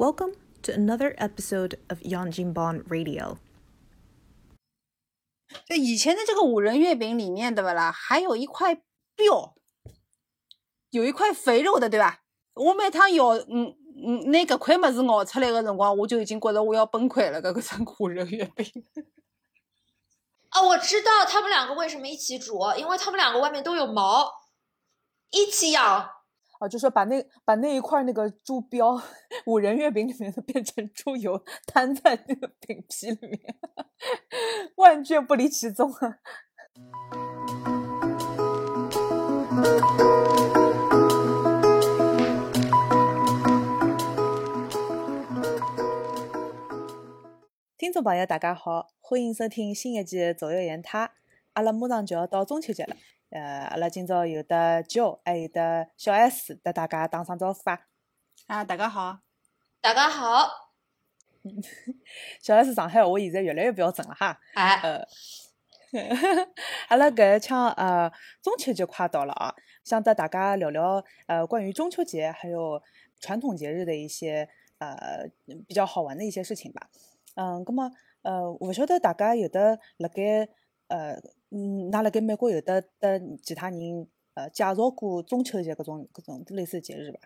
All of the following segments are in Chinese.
Welcome to another episode of Yanjinban Radio. 就以前的这个五仁月饼里面，对吧啦？还有一块膘，有一块肥肉的，对吧？我每趟咬，嗯嗯，那个块么子咬出来的辰光，我就已经觉得我要崩溃了。这个是五仁月饼。哦，我知道他们两个为什么一起煮，因为他们两个外面都有毛，一起养。啊，就说把那把那一块那个猪膘五仁月饼里面的变成猪油摊在那个饼皮里面，万卷不离其宗啊。听众朋友，大家好，欢迎收听新一季《左右言他》。阿拉马上就要到中秋节了，呃，阿拉今朝有的娇，还有的小 S，带大家打声招呼啊。啊，大家好，大家好。小 S 上海话现在越来越标准了哈。哎。呃，阿拉搿一腔呃中秋节快到了啊，想带大家聊聊呃关于中秋节还有传统节日的一些呃比较好玩的一些事情吧。嗯，咁么呃，勿晓得大家有的辣盖呃嗯，㑚辣盖美国有的得其他人呃介绍过中秋节搿种搿种类似节日伐？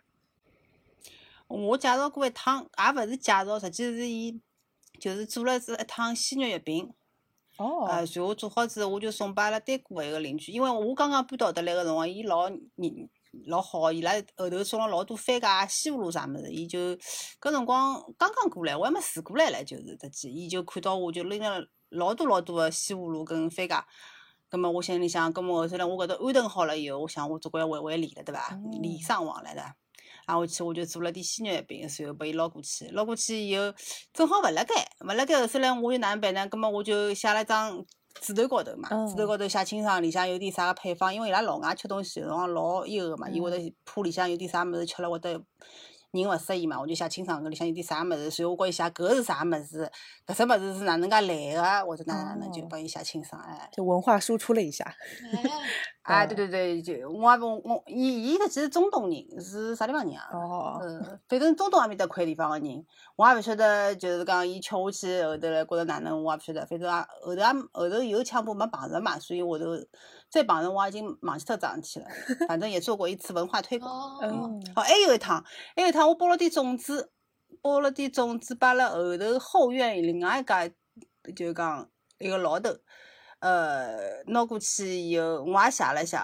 我介绍过一趟，也勿是介绍，实际是伊就是做了是一趟鲜肉月饼。哦。呃，然后做好之后，我就送拨阿拉单过一个邻居，因为我刚刚搬到迭来个辰光，伊老人老好，伊拉后头送了老多番茄、西葫芦啥物事，伊就搿辰光刚刚过来，我还没住过来唻，就是得记，伊就看到我就拎了老多老多个西葫芦跟番茄，葛末我心里想，葛末后头来我搿搭安顿好了以后，我想我总归要还还礼了，对伐？礼尚往来的。挨下去我就做了点鲜肉月饼，随后拨伊捞过去，捞过去以后正好勿辣盖，勿辣盖后头来我就哪能办呢？葛末我就写了张纸头高头嘛，纸头高头写清爽里向有点啥个配方，因为伊拉老外吃东西有辰光老悠个嘛，伊会得怕里向有点啥物事吃了会得人勿适意嘛，我就写清爽搿里向有点啥物事，随后我告伊写搿是啥物事，搿只物事是哪能介来个，或者哪能哪能就帮伊写清爽哎。就文化输出了一下。啊，对对对，就我也不我伊伊实际是中东人，是啥地方人啊？哦。嗯，反正中东埃面搭块地方个人，我也勿晓得，就是讲伊吃下去后头来觉着哪能，我也勿晓得。反正也后头也后头有抢播没碰着嘛，所以我都再碰着我已经忘记脱桩事体了。反正也做过一次文化推广。哦。哦，还有一趟，还有一趟我包了点粽子，包了点粽子，摆辣后头后院另外一家，就讲一个老头。呃，拿过去以后，我也写了写，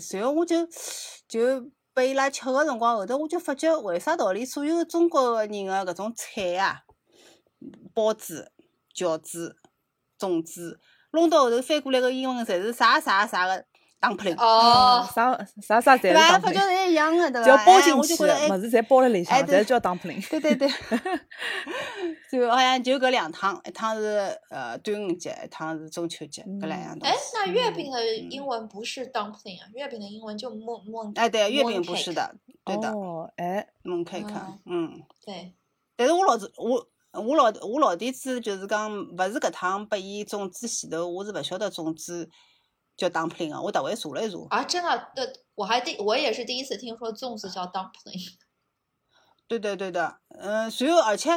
随后我就就拨伊拉吃个辰光，后头我就发觉，为啥道理所有中国个人个搿种菜啊，包子、饺子、粽子，弄到后头翻过来个英文，侪是啥啥啥个。Dumpling 哦，啥啥啥侪是 dumpling，发觉是一样的，对伐？只要包进去，物事侪包辣里向，侪叫 dumpling。对对对，就好像就搿两趟，一趟是呃端午节，一趟是中秋节，搿两样东西。哎，那月饼的英文不是 dumpling 啊？月饼的英文就 moon moon。哎，对，月饼不是的，对的。哦，哎，moon cake，嗯。对。但是我老子我我老我老弟子就是讲，勿是搿趟拨伊粽子前头，我是勿晓得粽子。叫 dumpling 啊，我特会查了一查。啊，真的？对，我还第我也是第一次听说粽子叫 dumpling。对对对的，嗯，随后而且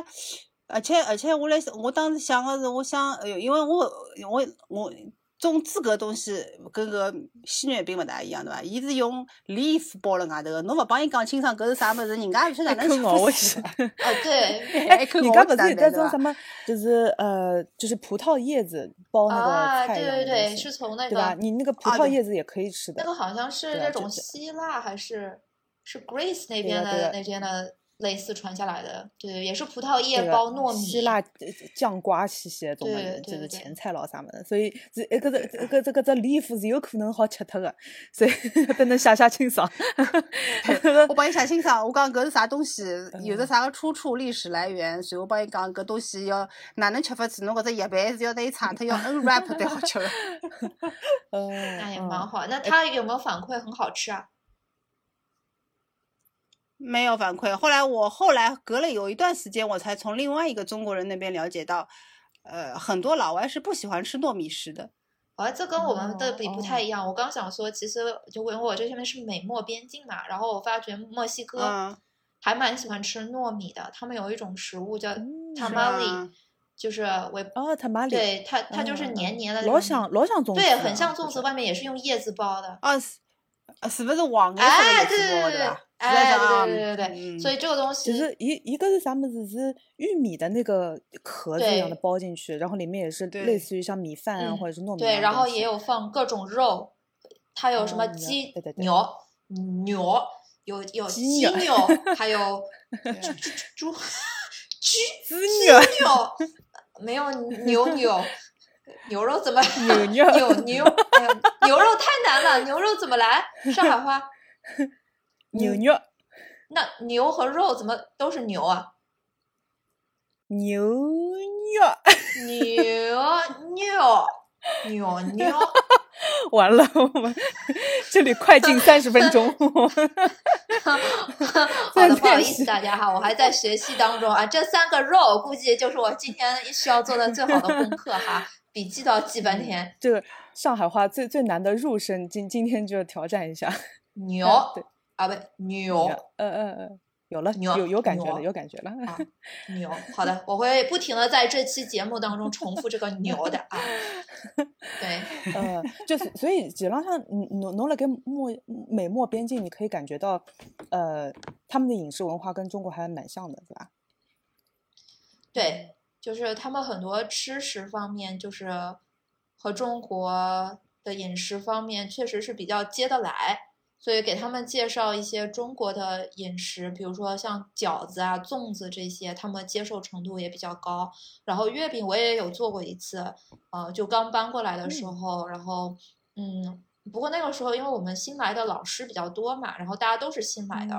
而且而且我来，我当时想的是，我想，哎哟，因为我我我。粽子搿东西跟个鲜月饼勿大一样，对伐？伊是用 leaf 包辣外头个，侬勿帮伊讲清爽搿是啥物事，人家勿晓得哪能吃下去。哦，对，人家勿是有种什么，就是呃，就是葡萄叶子包那个菜对对对，是从那个，对吧？你那个葡萄叶子也可以吃的。那个好像是那种希腊还是是 Greece 那边的那边的。类似传下来的，对，也是葡萄叶包糯米，希腊酱瓜气息的种么，就是前菜咯啥么子，所以这一个这个这个这礼服是有可能好吃脱的，所以得能写写清爽。我帮你写清爽，我讲搿是啥东西，有的啥个出处、历史来源，所以我帮你讲搿东西要哪能吃法子，侬搿只叶瓣是要拿伊铲脱，要 unwrap 才好吃的。嗯，那也蛮好。那他有没有反馈很好吃啊？没有反馈。后来我后来隔了有一段时间，我才从另外一个中国人那边了解到，呃，很多老外是不喜欢吃糯米食的。啊，这跟我们的比不太一样。我刚想说，其实就因为我这边是美墨边境嘛，然后我发觉墨西哥，还蛮喜欢吃糯米的。他们有一种食物叫嗯 tamale，、啊就是我哦，他妈里，对它它就是黏黏的那老种像老像粽子对，很像粽子，外面也是用叶子包的。哦，是啊是不是黄哎，的对对对对叶子包的吧？，哎，对对对对对，所以嗯这个东西就是一一个是啥么子是玉米的那个壳子一样的包进去，然后里面也是类似于像米饭啊嗯或者是糯米一对，然后也有放各种肉，它有什么鸡对对、对牛、牛，有有鸡鸡牛牛，还有对猪 猪猪鸡 滋鸡牛牛，没有 牛牛。牛肉怎么牛牛牛牛？肉太难了，牛肉怎么来？上海话，嗯牛肉那牛和肉怎么都是牛啊？牛肉，牛牛牛牛，完了，我们 这里快进三十分钟。好在的，不好意思大家哈，我还在学习当中啊。这三个肉估计就是我今天需要做的最好的功课哈，笔记都要记半天。这个上海话最最难的入声，今今天就挑战一下。牛对 啊，不牛嗯嗯嗯，有了，牛有有感觉了，有感觉了。啊牛。好的，我会不停的在这期节目当中重复这个牛的啊。对，呃，就是所以基本上，你侬侬辣盖墨美墨边境，你可以感觉到，呃，他们的饮食文化跟中国还蛮像的，是吧？对，就是他们很多吃食方面，就是和中国的饮食方面确实是比较接得来，所以给他们介绍一些中国的饮食，比如说像饺子啊、粽子这些，他们接受程度也比较高。然后月饼我也有做过一次，呃，就刚搬过来的时候，然后嗯。不过那个时候，因为我们新来的老师比较多嘛，然后大家都是新来的，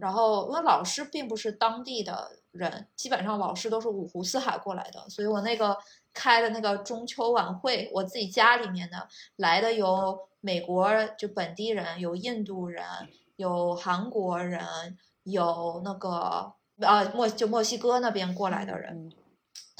然后因为老师并不是当地的人，基本上老师都是五湖四海过来的，所以我那个开的那个中秋晚会，我自己家里面的来的有美国就本地人，有印度人，有韩国人，有那个啊墨就墨西哥那边过来的人，嗯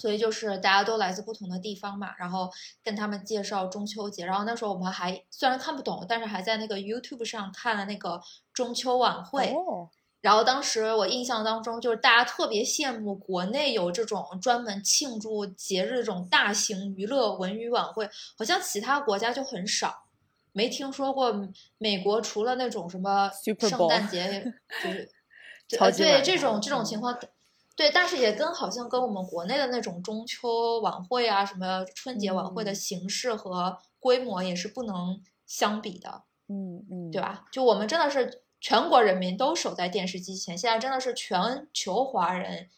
所以就是大家都来自不同的地方嘛，然后跟他们介绍中秋节。然后那时候我们还虽然看不懂，但是还在那个 YouTube 上看了那个中秋晚会。哦，然后当时我印象当中，就是大家特别羡慕国内有这种专门庆祝节日这种大型娱乐文娱晚会，好像其他国家就很少，没听说过美国除了那种什么圣诞节，就是呃超级晚对这种这种情况。对，但是也跟好像跟我们国内的那种中秋晚会啊，什么春节晚会的嗯形式和规模也是不能相比的。嗯嗯，对？吧？就我们真的是全国人民都守在电视机前，现在真的是全球华人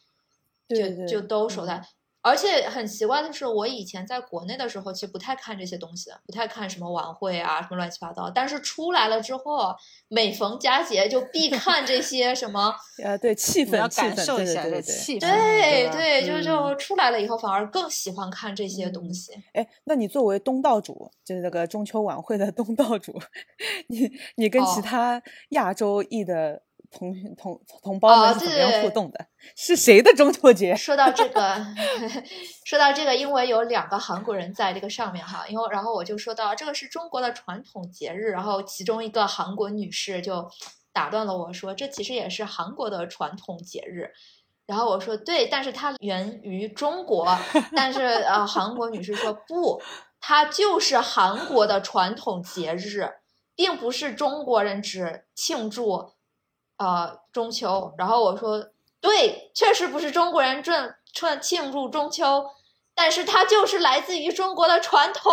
就对对就都守在。嗯而且很奇怪的是，我以前在国内的时候，其实不太看这些东西的，不太看什么晚会啊，什么乱七八糟。但是出来了之后，每逢佳节就必看这些什么。呃，对，气氛感受一下对对对对。这气氛，对对，就嗯就出来了以后，反而更喜欢看这些东嗯西。哎，那你作为东道主，就是那个中秋晚会的东道主，你你跟其哦他亚洲裔的同同同胞们怎么样互对动的？是谁的中秋节？说到这个，说到这个，因为有两个韩国人在这个上面哈，因为然后我就说到这个是中国的传统节日，然后其中一个韩国女士就打断了我说，这其实也是韩国的传统节日。然后我说对，但是它源于中国，但是呃，韩国女士说不，它就是韩国的传统节日，并不是中国人只庆祝呃中秋。然后我说对，确实不是中国人正正庆祝中秋，但是它就是来自于中国的传统。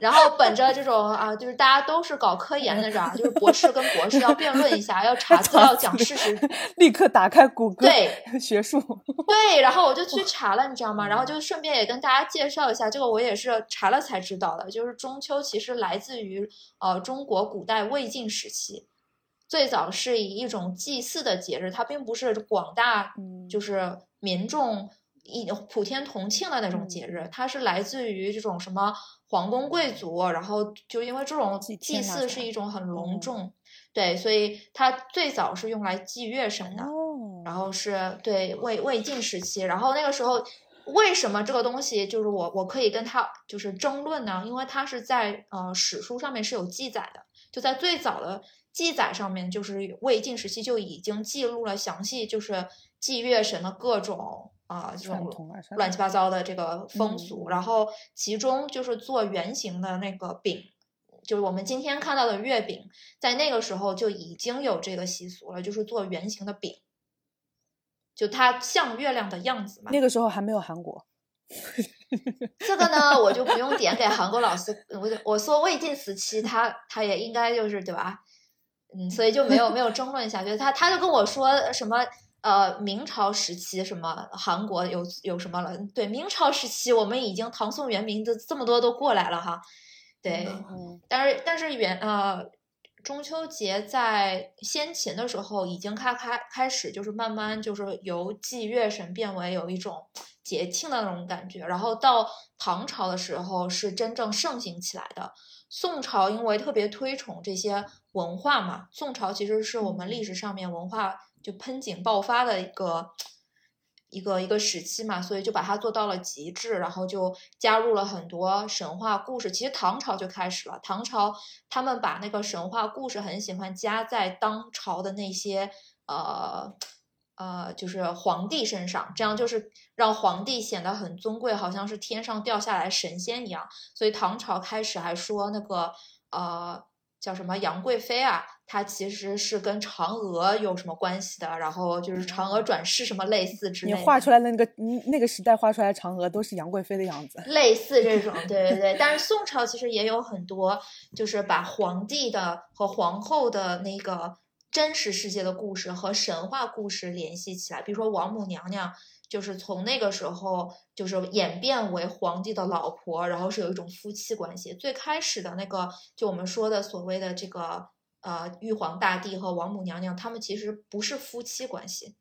然后本着这种啊，就是大家都是搞科研的，人，就是博士跟博士要辩论一下，要查 资料、讲事实。立刻打开谷歌对学术。对，然后我就去查了，你知道吗？然后就顺便也跟大家介绍一下，这个我也是查了才知道的，就是中秋其实来自于呃中国古代魏晋时期，最早是以一种祭祀的节日，它并不是广大嗯就是民众一普天同庆的那种节日，它是来自于这种什么皇宫贵族，然后就因为这种祭祀是一种很隆嗯重，对，所以它最早是用来祭月神的。哦，然后是对魏魏晋时期，然后那个时候为什么这个东西就是我我可以跟他就是争论呢？因为它是在呃史书上面是有记载的，就在最早的记载上面就是魏晋时期就已经记录了详细，就是祭月神的各种啊这种乱七八糟的这个风嗯俗，然后其中就是做圆形的那个饼。就是我们今天看到的月饼，在那个时候就已经有这个习俗了，就是做圆形的饼，就它像月亮的样子嘛。那个时候还没有韩国，这个呢，我就不用点给韩国老师，我我说魏晋时期他他也应该就是对吧？嗯，所以就没有没有争论下去。他他就跟我说什么呃明朝时期什么韩国有有什么了？对，明朝时期我们已经唐宋元明的这么多都过来了哈。对，嗯但是但是元呃中秋节在先秦的时候已经开开开始就是慢慢就是由祭月神变为有一种节庆的那种感觉，然后到唐朝的时候是真正盛行起来的。宋朝因为特别推崇这些文化嘛，宋朝其实是我们历史上面文化就喷井爆发的一个一个一个时期嘛，所以就把它做到了极致，然后就加入了很多神话故事。其实唐朝就开始了，唐朝他们把那个神话故事很喜欢加在当朝的那些呃呃，就是皇帝身上，这样就是让皇帝显得很尊贵，好像是天上掉下来神仙一样。所以唐朝开始还说那个呃叫什么杨贵妃啊，她其实是跟嫦娥有什么关系的，然后就是嫦娥转世什么类似之类的。你画出来的那个嗯那个时代画出来的嫦娥都是杨贵妃的样子。类似这种，对对对。但是宋朝其实也有很多，就是把皇帝的和皇后的那个真实世界的故事和神话故事联系起来。比如说王母娘娘，就是从那个时候就是演变为皇帝的老婆，然后是有一种夫妻关系。最开始的那个，就我们说的所谓的这个呃玉皇大帝和王母娘娘，他们其实不是夫妻关系，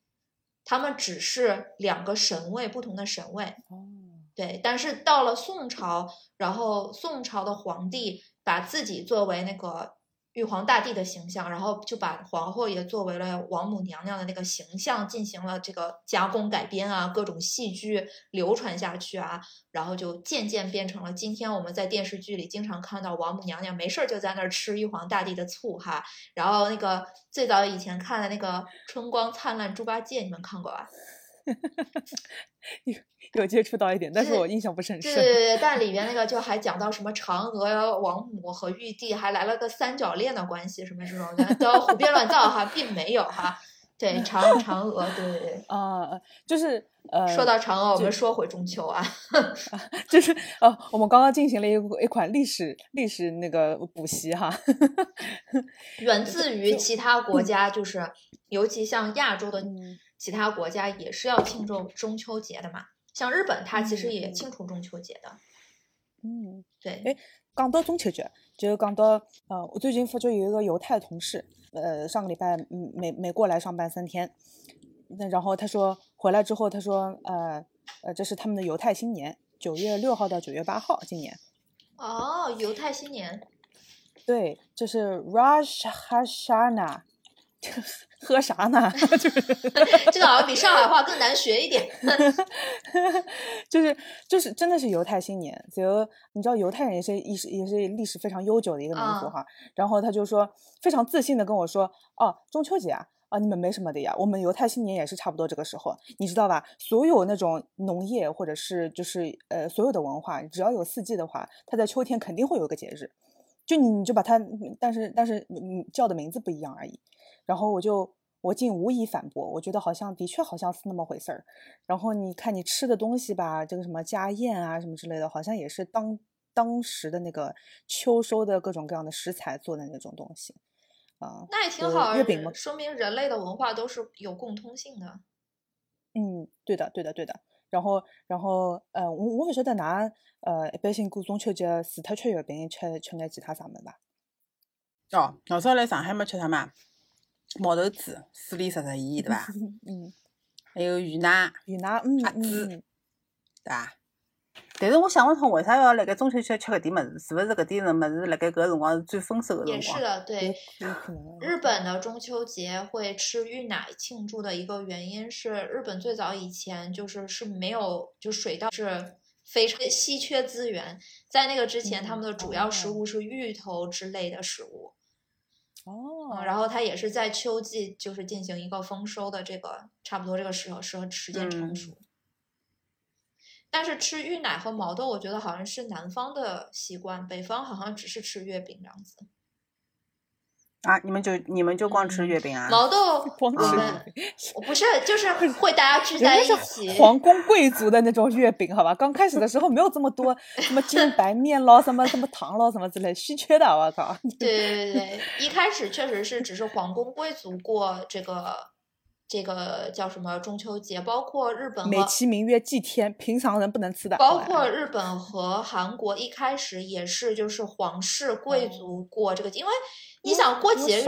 他们只是两个神位，不同的神位。哦，对，但是到了宋朝，然后宋朝的皇帝把自己作为那个玉皇大帝的形象，然后就把皇后也作为了王母娘娘的那个形象进行了这个加工改编啊，各种戏剧流传下去啊，然后就渐渐变成了今天我们在电视剧里经常看到王母娘娘没事儿就在那儿吃玉皇大帝的醋哈，然后那个最早以前看的那个《春光灿烂猪八戒》，你们看过吧？有有接触到一点，但是我印象不是很深。对对对，但里边那个就还讲到什么嫦娥、王母和玉帝还来了个三角恋的关系，什么这种的，都胡编乱造哈，并没有哈。对，嫦嫦娥，对对对。啊、就是呃，说到嫦娥，我就们说回中秋啊。就是呃，我们刚刚进行了一一款历史历史那个补习哈。源自于其他国家，就是尤其像亚洲的嗯其他国家也是要庆祝中秋节的嘛。像日本，它其实也嗯庆祝中秋节的。嗯，对，哎讲到中秋节，就讲到呃，我最近发觉有一个犹太同事，呃，上个礼拜嗯美美国来上班三天，那然后他说回来之后，他说呃呃，这是他们的犹太新年，九月六号到九月八号，今年。哦，犹太新年，对，就是 Rosh Hashanah，喝啥呢？就是 这个好像比上海话更难学一点。就是就是真的是犹太新年，就你知道犹太人也是历史也是历史非常悠久的一个民族啊哈。然后他就说非常自信的跟我说，哦，中秋节啊。啊，你们没什么的呀，我们犹太新年也是差不多这个时候，你知道吧？所有那种农业或者是就是呃所有的文化，只要有四季的话，它在秋天肯定会有个节日，就你你就把它，但是但是你叫的名字不一样而已。然后我就我竟无以反驳，我觉得好像的确好像是那么回事儿。然后你看你吃的东西吧，这个什么家宴啊什么之类的，好像也是当当时的那个秋收的各种各样的食材做的那种东西，啊、那也挺就好，月饼嘛说明人类的文化都是有共通性的。嗯，对的，对的，对的。然后，然后，呃，我我不晓得㑚呃一般性过中秋节除脱吃月饼，吃吃眼其他啥么子吧？哦，老早来上海没吃啥嘛？毛豆子、水里十十盐，对伐？嗯，还有鱼奶，鱼奶，嗯嗯鸭子嗯，对伐？但是我想勿通，为啥要辣盖中秋节吃搿点物事？是勿是搿点物事辣盖搿个辰光是最丰收个辰光？也是的，对有。可能。日本的中秋节会吃芋奶庆祝的一个原因是，日本最早以前就是是没有，就水稻是非常稀缺资源，在那个之前，他们的主要食哦物是芋头之类的食物。哦，然后它也是在秋季就是进行一个丰收的这个差不多这个时候时候时间成嗯熟。但是吃芋奶和毛豆，我觉得好像是南方的习惯，北方好像只是吃月饼这样子。啊，你们就你们就光吃嗯月饼啊？毛豆 光我吃不是就是会大家聚在一起，皇宫贵族的那种月饼，好吧？刚开始的时候没有这么多什么精白面咯，什么什么糖咯，什么之类稀缺的，我靠！对对对对，一开始确实是只是皇宫贵族过这个这个叫什么中秋节，包括日本美其名曰祭天，平常人不能吃的。包括日本和韩国一开始也是就是皇室贵族过这个节，因为你想过节日，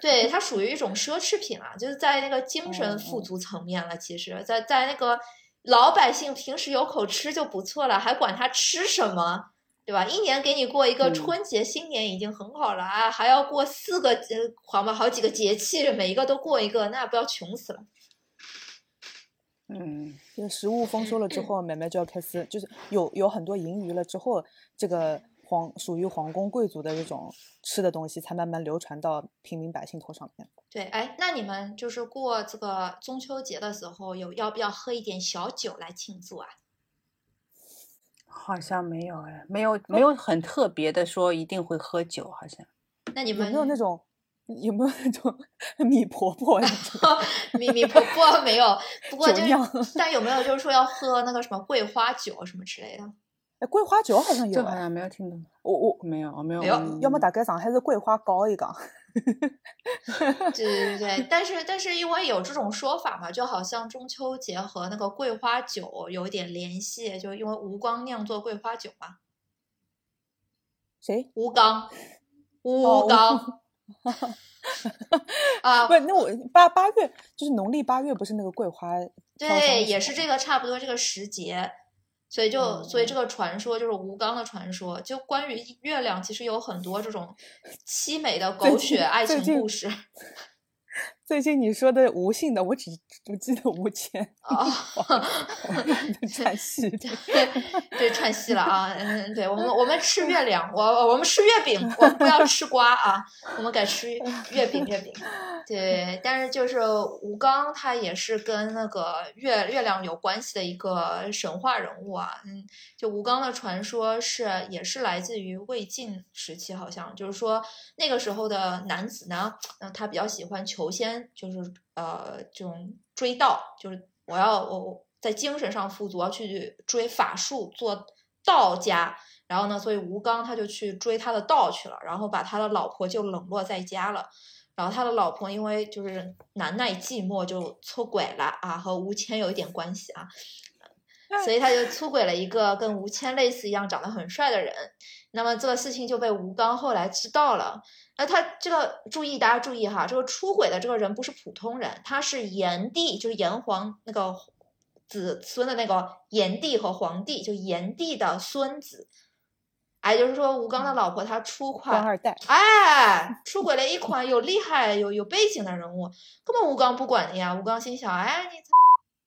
对 它属于一种奢侈品啊，就是在那个精神富足层面了。其实，在在那个老百姓平时有口吃就不错了，还管他吃什么，对吧？一年给你过一个嗯春节、新年已经很好了啊，还要过四个呃，好嘛，好几个节气，每一个都过一个，那不要穷死了。嗯，就食物丰收了之后，妹妹就要开始，就是有有很多盈余了之后，这个皇属于皇宫贵族的这种吃的东西，才慢慢流传到平民百姓头上面。对，哎，那你们就是过这个中秋节的时候，有要不要喝一点小酒来庆祝啊？好像没有哎，没有没有很特别的说一定会喝酒，好像。那你们有没有那种有没有那种米婆婆那种？米米婆婆没有，不过就是酒酿，但有没有就是说要喝那个什么桂花酒什么之类的？哎，桂花酒好像有好像没有听懂。我我没有没有没有嗯要么大概上海是桂花糕一个。对对对对，但是但是因为有这种说法嘛，就好像中秋节和那个桂花酒有一点联系，就因为吴刚酿做桂花酒嘛，谁？吴刚，哦吴刚啊 不，，那我八八月就是农历八月，不是那个桂花对，也是这个差不多这个时节，所以就所以嗯这个传说就是吴刚的传说，就关于月亮其实有很多这种凄美的狗血爱情故事 最近你说的吴姓的，我只只记得吴谦，啊。串戏对。对，串戏了啊！嗯，对我们我们吃月亮，我我们吃月饼，我们不要吃瓜啊，我们改吃月饼月饼。对，但是就是吴刚他也是跟那个月月亮有关系的一个神话人物啊。嗯，就吴刚的传说是也是来自于魏晋时期，好像就是说那个时候的男子呢，嗯，他比较喜欢求仙，就是呃这种追道，就是我要我我在精神上富足，要去追法术，做道家。然后呢，所以吴刚他就去追他的道去了，然后把他的老婆就冷落在家了。然后他的老婆因为就是难耐寂寞，就出轨了啊，和吴谦有一点关系啊，所以他就出轨了一个跟吴谦类似一样长得很帅的人。那么这个事情就被吴刚后来知道了。那他这个注意，大家注意哈，这个出轨的这个人不是普通人，他是炎帝，就是炎黄那个子孙的那个炎帝和黄帝，就炎帝的孙子。哎，就是说吴刚的老婆她出款官二代，哎，出轨了一款有厉害、有有背景的人物，根本吴刚不管的呀。吴刚心想，哎，你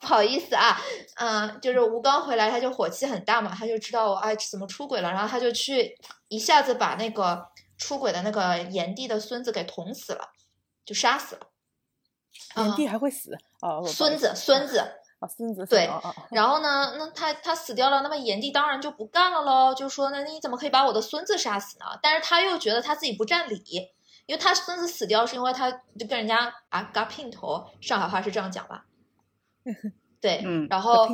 不好意思啊，嗯、就是吴刚回来他就火气很大嘛，他就知道我哎怎么出轨了，然后他就去一下子把那个出轨的那个炎帝的孙子给捅死了，就杀死了。炎帝嗯还会死哦，不孙子，孙子，啊，孙子，对然后呢，那他他死掉了，那么炎帝当然就不干了喽，就说那你怎么可以把我的孙子杀死呢？但是他又觉得他自己不占理，因为他孙子死掉是因为他就跟人家啊嘎姘头，上海话是这样讲吧？对，嗯然后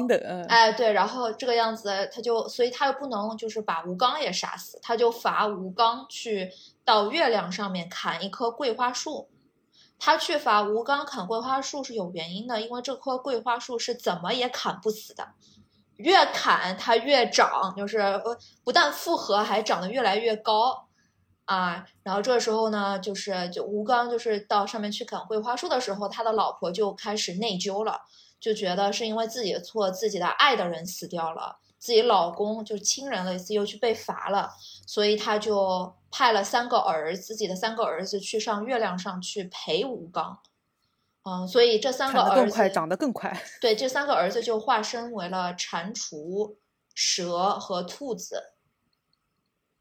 哎对，然后这个样子他就，所以他又不能就是把吴刚也杀死，他就罚吴刚去到月亮上面砍一棵桂花树。他去罚吴刚砍桂花树是有原因的，因为这棵桂花树是怎么也砍不死的，越砍它越长，就是呃不但复合，还长得越来越高啊。然后这个时候呢，就是就吴刚就是到上面去砍桂花树的时候，他的老婆就开始内疚了，就觉得是因为自己的错，自己的爱的人死掉了，自己老公就亲人类似又去被罚了，所以他就派了三个儿子，自己的三个儿子去上月亮上去陪吴刚。嗯，所以这三个儿子更快，长得更快。对，这三个儿子就化身为了蟾蜍、蛇和兔子。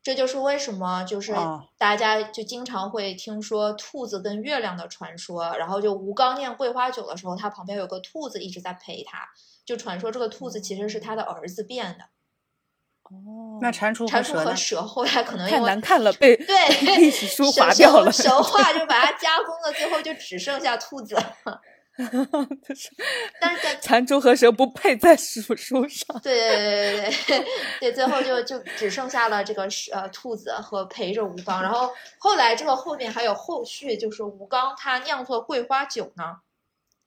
这就是为什么就是哦大家就经常会听说兔子跟月亮的传说，然后就吴刚念桂花酒的时候，他旁边有个兔子一直在陪他，就传说这个兔子其实是他的儿子变的。哦，那蟾蜍蟾蜍和蛇后来可能因为太难看了，被对历史书神划掉了。神话就把它加工了，最后就只剩下兔子了。就是但是在蟾蜍和蛇不配在史书上。对对对对对对，最后就就只剩下了这个是呃兔子和陪着吴刚，然后后来这个后面还有后续，就是吴刚他酿作桂花酒呢，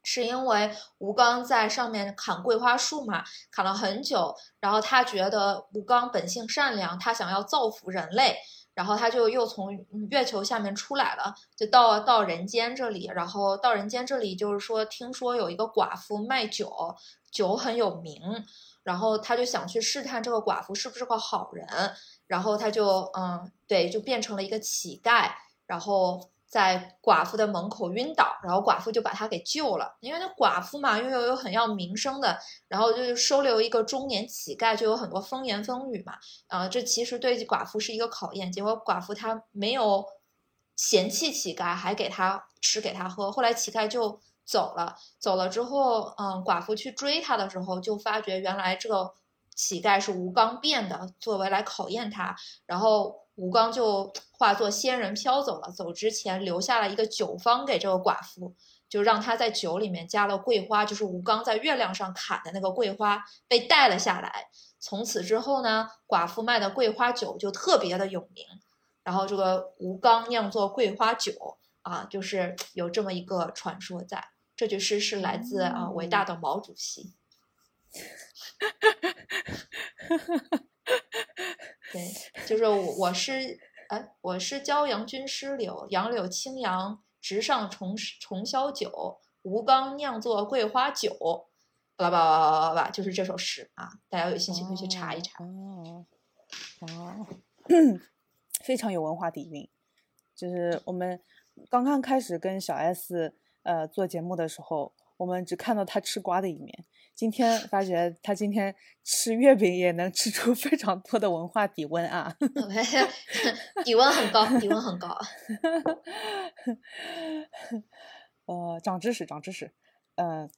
是因为吴刚在上面砍桂花树嘛，砍了很久，然后他觉得吴刚本性善良，他想要造福人类。然后他就又从月球下面出来了，就到到人间这里，然后到人间这里就是说，听说有一个寡妇卖酒，酒很有名，然后他就想去试探这个寡妇是不是个好人，然后他就嗯，对，就变成了一个乞丐，然后在寡妇的门口晕倒，然后寡妇就把他给救了，因为那寡妇嘛，又有有很要名声的，然后就收留一个中年乞丐，就有很多风言风语嘛，呃，这其实对寡妇是一个考验，结果寡妇她没有嫌弃乞丐，还给他吃给他喝，后来乞丐就。走了，走了之后，嗯，寡妇去追他的时候，就发觉原来这个乞丐是吴刚变的，作为来考验他。然后吴刚就化作仙人飘走了，走之前留下了一个酒方给这个寡妇，就让她在酒里面加了桂花，就是吴刚在月亮上砍的那个桂花被带了下来。从此之后呢，寡妇卖的桂花酒就特别的有名。然后这个吴刚酿作桂花酒啊，就是有这么一个传说在。这句诗是来自啊、伟大的毛主席。对，就是我我是哎，我是骄阳君师柳，杨柳青杨直上重重霄酒，吴刚酿作桂花酒，巴拉巴拉巴拉巴拉巴拉，就是这首诗啊，大家有兴趣可以去查一查。哦哦，非常有文化底蕴。就是我们刚刚开始跟小 S 呃做节目的时候，我们只看到他吃瓜的一面。今天发觉他今天吃月饼也能吃出 非常多的文化底温啊！底温很高，底温很高。呃，长知识，长知识。呃，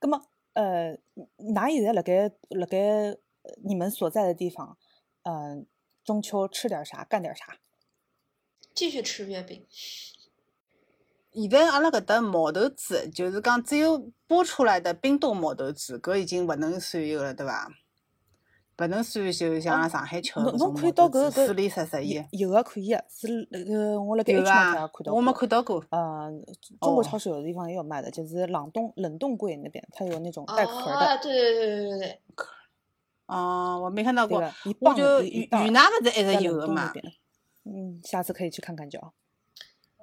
那么呃，㑚现在辣盖辣盖呃你们所在的地方，嗯、中秋吃点啥，干点啥？继续吃月饼。现在阿拉搿搭毛豆子，就是讲只有剥出来的冰冻毛豆子，搿已经勿能算一个了，对伐？勿能算就像阿拉上海吃的侬侬可以毛豆子，到搿个水里实实伊有。有个可以个，是那个我辣盖有 H Mart 也啊看到，我没看到过。呃，中国哦超市有的地方也有卖的，就是冷冻冷冻柜那边，它有那种带壳啊，的，对对对对对对，哦，我没看到过，一我磅就鱼一一袋鱼奶勿是一直有的嘛？嗯，下次可以去看看叫。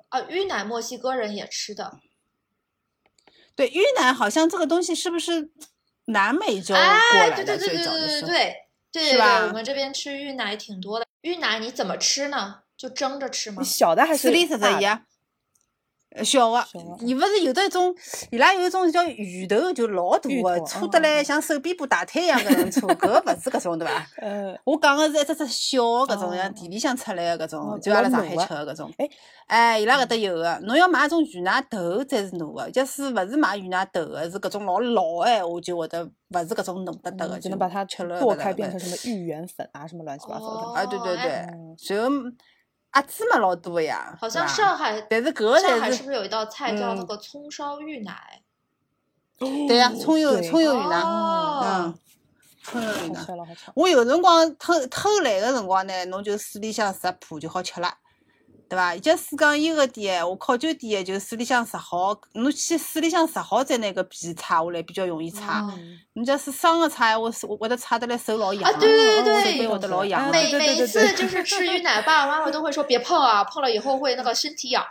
啊，芋奶墨西哥人也吃的。对，芋奶好像这个东西是不是南美洲过哎，来的？对对对对对对对对对，是吧我们这边吃芋奶挺多的。芋奶你怎么吃呢？就蒸着吃吗？小的还是水里实实大的？小个伊勿是有的一种，伊拉有一种叫芋头，就老大个，粗得来像手臂部大腿一样搿能粗，搿个勿是搿种对伐？呃，我讲个是一只只小个搿种，哦像地里向出来个搿种，哦就阿拉上海吃个搿种。哎，哎，伊拉搿搭有个，侬要买种芋奶头才是糯个，假使勿是买芋奶头个，是搿种老老个闲话，就会得勿是搿种糯得得个，就能把它吃了剁开变成什么芋圆粉啊，什么乱七八糟的。啊，对对哦对哎，嗯然后鸭子嘛老多呀，好像上海，但是搿个上海是不是有一道菜叫那嗯个葱烧芋奶？对呀，葱油葱油芋奶，哦嗯，葱油芋。我有辰光偷偷懒个辰光呢，侬就水里向食谱就好吃了，对伐？假使讲伊个点闲话，考究点就水里向食好，侬去水里向食好再拿个皮擦下来，比较容易拆。嗯侬假使生个擦，我我会得擦得来手老痒，啊对对对手背会得老痒。每对对每一次对对就是吃芋奶，爸爸妈妈都会说别碰啊，碰了以后会那个身体痒。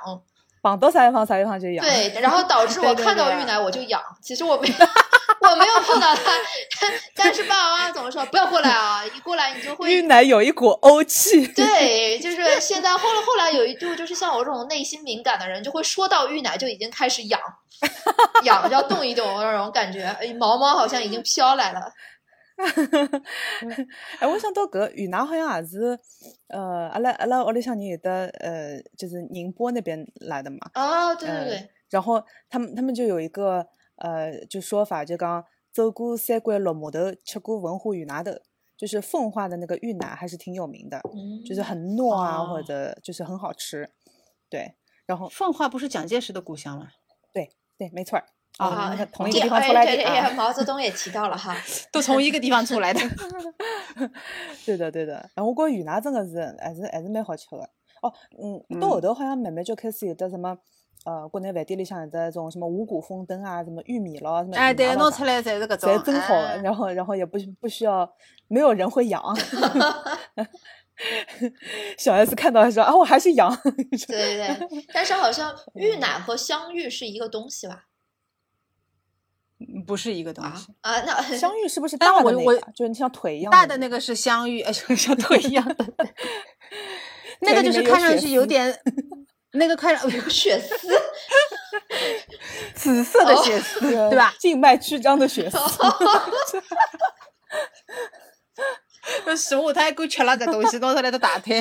绑到啥地方啥地方就痒。对，然后导致我对对对啊看到芋奶我就痒。其实我没 我没有碰到他，但但是爸爸妈妈总是说不要过来啊，一过来你就芋会。奶有一股欧气。对，就是现在后来后来有一度，就是像我这种内心敏感的人，就会说到芋奶就已经开始痒，痒要动一动那种感觉，哎，毛毛好像已经飘来了。哎，我想到搿云南好像也是，呃，阿拉阿拉屋里向人有的，呃，就是宁波那边来的嘛。哦，对对呃对，然后他们他们就有一个呃，就说法，就讲走过三关六码头，吃过文化芋奶头，就是奉化的那个芋奶还是挺有名的，嗯，就是很糯啊，哦或者就是很好吃。对，然后奉化不是蒋介石的故乡吗？对对，没错儿啊同一个地方出来的啊。毛泽东也提到了哈，都从一个地方出来的。对的，对的。然后我觉着芋奶真的是还是还是蛮好吃的。哦，嗯，到后头好像慢慢就开始有的什么，呃，国内饭店里向有的这种什么五谷丰登啊，什么玉米咯，什么哎，对，弄出来才是搿种。才真好哎。然后然后也不需不需要，没有人会养。小 S 看到说啊，我还是养。对 对对，但是好像芋奶和香芋是一个东西吧？嗯不是一个东啊西。啊，那香芋是不是 大的那个啊？就是像腿一样大的那那个是香芋，哎，像腿一样的。那个就是看上去有点，那个快乐 有血丝，紫色的哦血丝，个对吧？静脉曲张的血丝。那十五他还够吃了这东西，弄出来的大腿。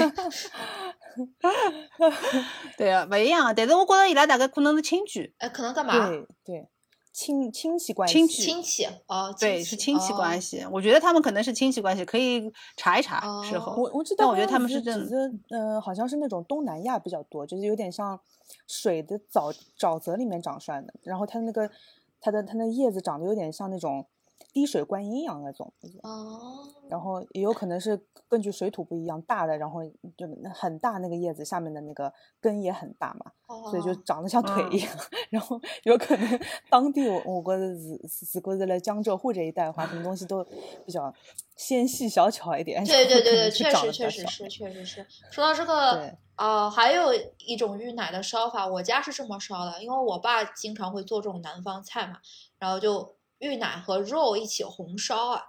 对啊，不一样。但是我觉得伊拉大概可能是亲眷，哎，可能干嘛？对对，亲亲戚关系。亲戚亲戚哦，对，是亲戚关系。系。我觉得他们可能是亲戚关系，可以查一查事哦后。我我知但我觉得他们是真只只是呃，好像是那种东南亚比较多，就是有点像水的沼沼泽里面长出来的，然后它那个它的它那叶子长得有点像那种滴水观音一样那种，哦，然后也有可能是根据水土不一样，大的然后就很大那个叶子下面的那个根也很大嘛，所以就哦长得像腿一嗯样。然后有可能当地我我觉得是是是觉得来江浙沪这一带的话，什么东西都比较纤细小巧一点。对对对对，确实确实是，确实是。说到这个对，呃，还有一种芋奶的烧法，我家是这么烧的，因为我爸经常会做这种南方菜嘛，然后就芋奶和肉一起红烧啊，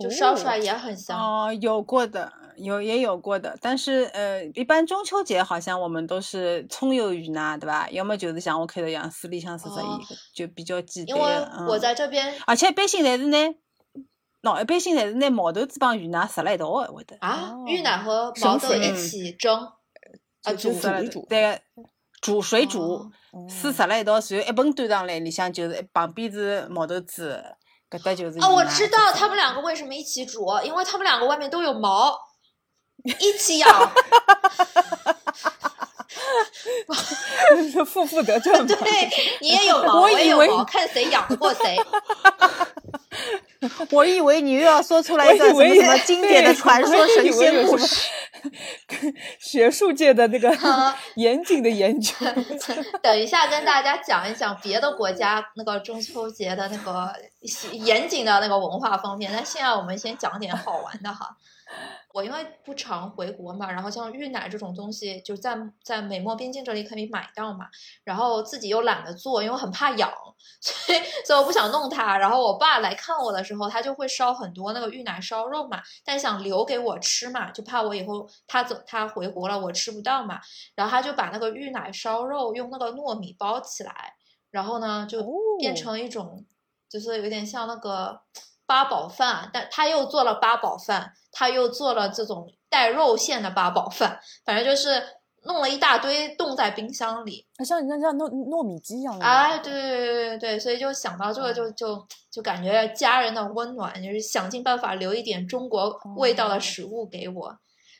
就烧出来哦也很香。哦，有过的，有也有过的，但是呃，一般中秋节好像我们都是葱油芋奶，对吧？要么就是像我开头一样，水里向实实哦一个，就比较简因为。我嗯在这边而且一般性侪是拿，喏，一般性侪是拿毛豆子帮芋奶撒了一道的，会得。啊，哦芋奶和毛豆一起蒸啊就煮煮一煮对，煮水煮哦，水哦撒辣一道，然后一盆端上来，里向就是旁边是毛豆子，搿搭就是哦，我知道他们两个为什么一起煮，因为他们两个外面都有毛，一起养。是 负负得正。对你也有毛，我以为也有毛，看谁养得过谁。我以为你又要说出来一个什么什么经典的传说神仙故事。学术界的那个 啊 严谨的研究。等一下跟大家讲一讲别的国家那个中秋节的那个严谨的那个文化方面。那现在我们先讲点好玩的哈。我因为不常回国嘛，然后像芋奶这种东西就在在美墨边境这里可以买到嘛，然后自己又懒得做，因为很怕痒，所以所以我不想弄它。然后我爸来看我的时候，他就会烧很多那个芋奶烧肉嘛，但想留给我吃嘛，就怕我以后他走他回国了我吃不到嘛，然后他就把那个芋奶烧肉用那个糯米包起来，然后呢就变哦成一种，就是有点像那个八宝饭，但他又做了八宝饭，他又做了这种带肉馅的八宝饭，反正就是弄了一大堆冻在冰箱里。像你像像糯糯米鸡一样的。哎，对对对对对对，所以就想到这个就就就感觉家人的温暖，就是想尽办法留一点中国味道的哦食物给我。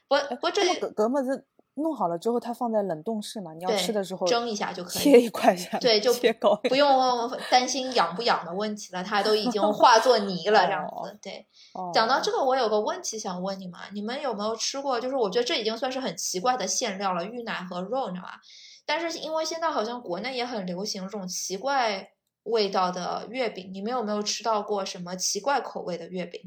不不，这那么格格么子弄好了之后，它放在冷冻室嘛，你要吃的时候蒸一下就可以切一块下，对就切高一不用担心养不养的问题了，它都已经 化作泥了，这样哦子。对，哦讲到这个，我有个问题想问你们，你们有没有吃过？就是我觉得这已经算是很奇怪的馅料了，芋奶和肉，你知道吧？但是因为现在好像国内也很流行这种奇怪味道的月饼，你们有没有吃到过什么奇怪口味的月饼？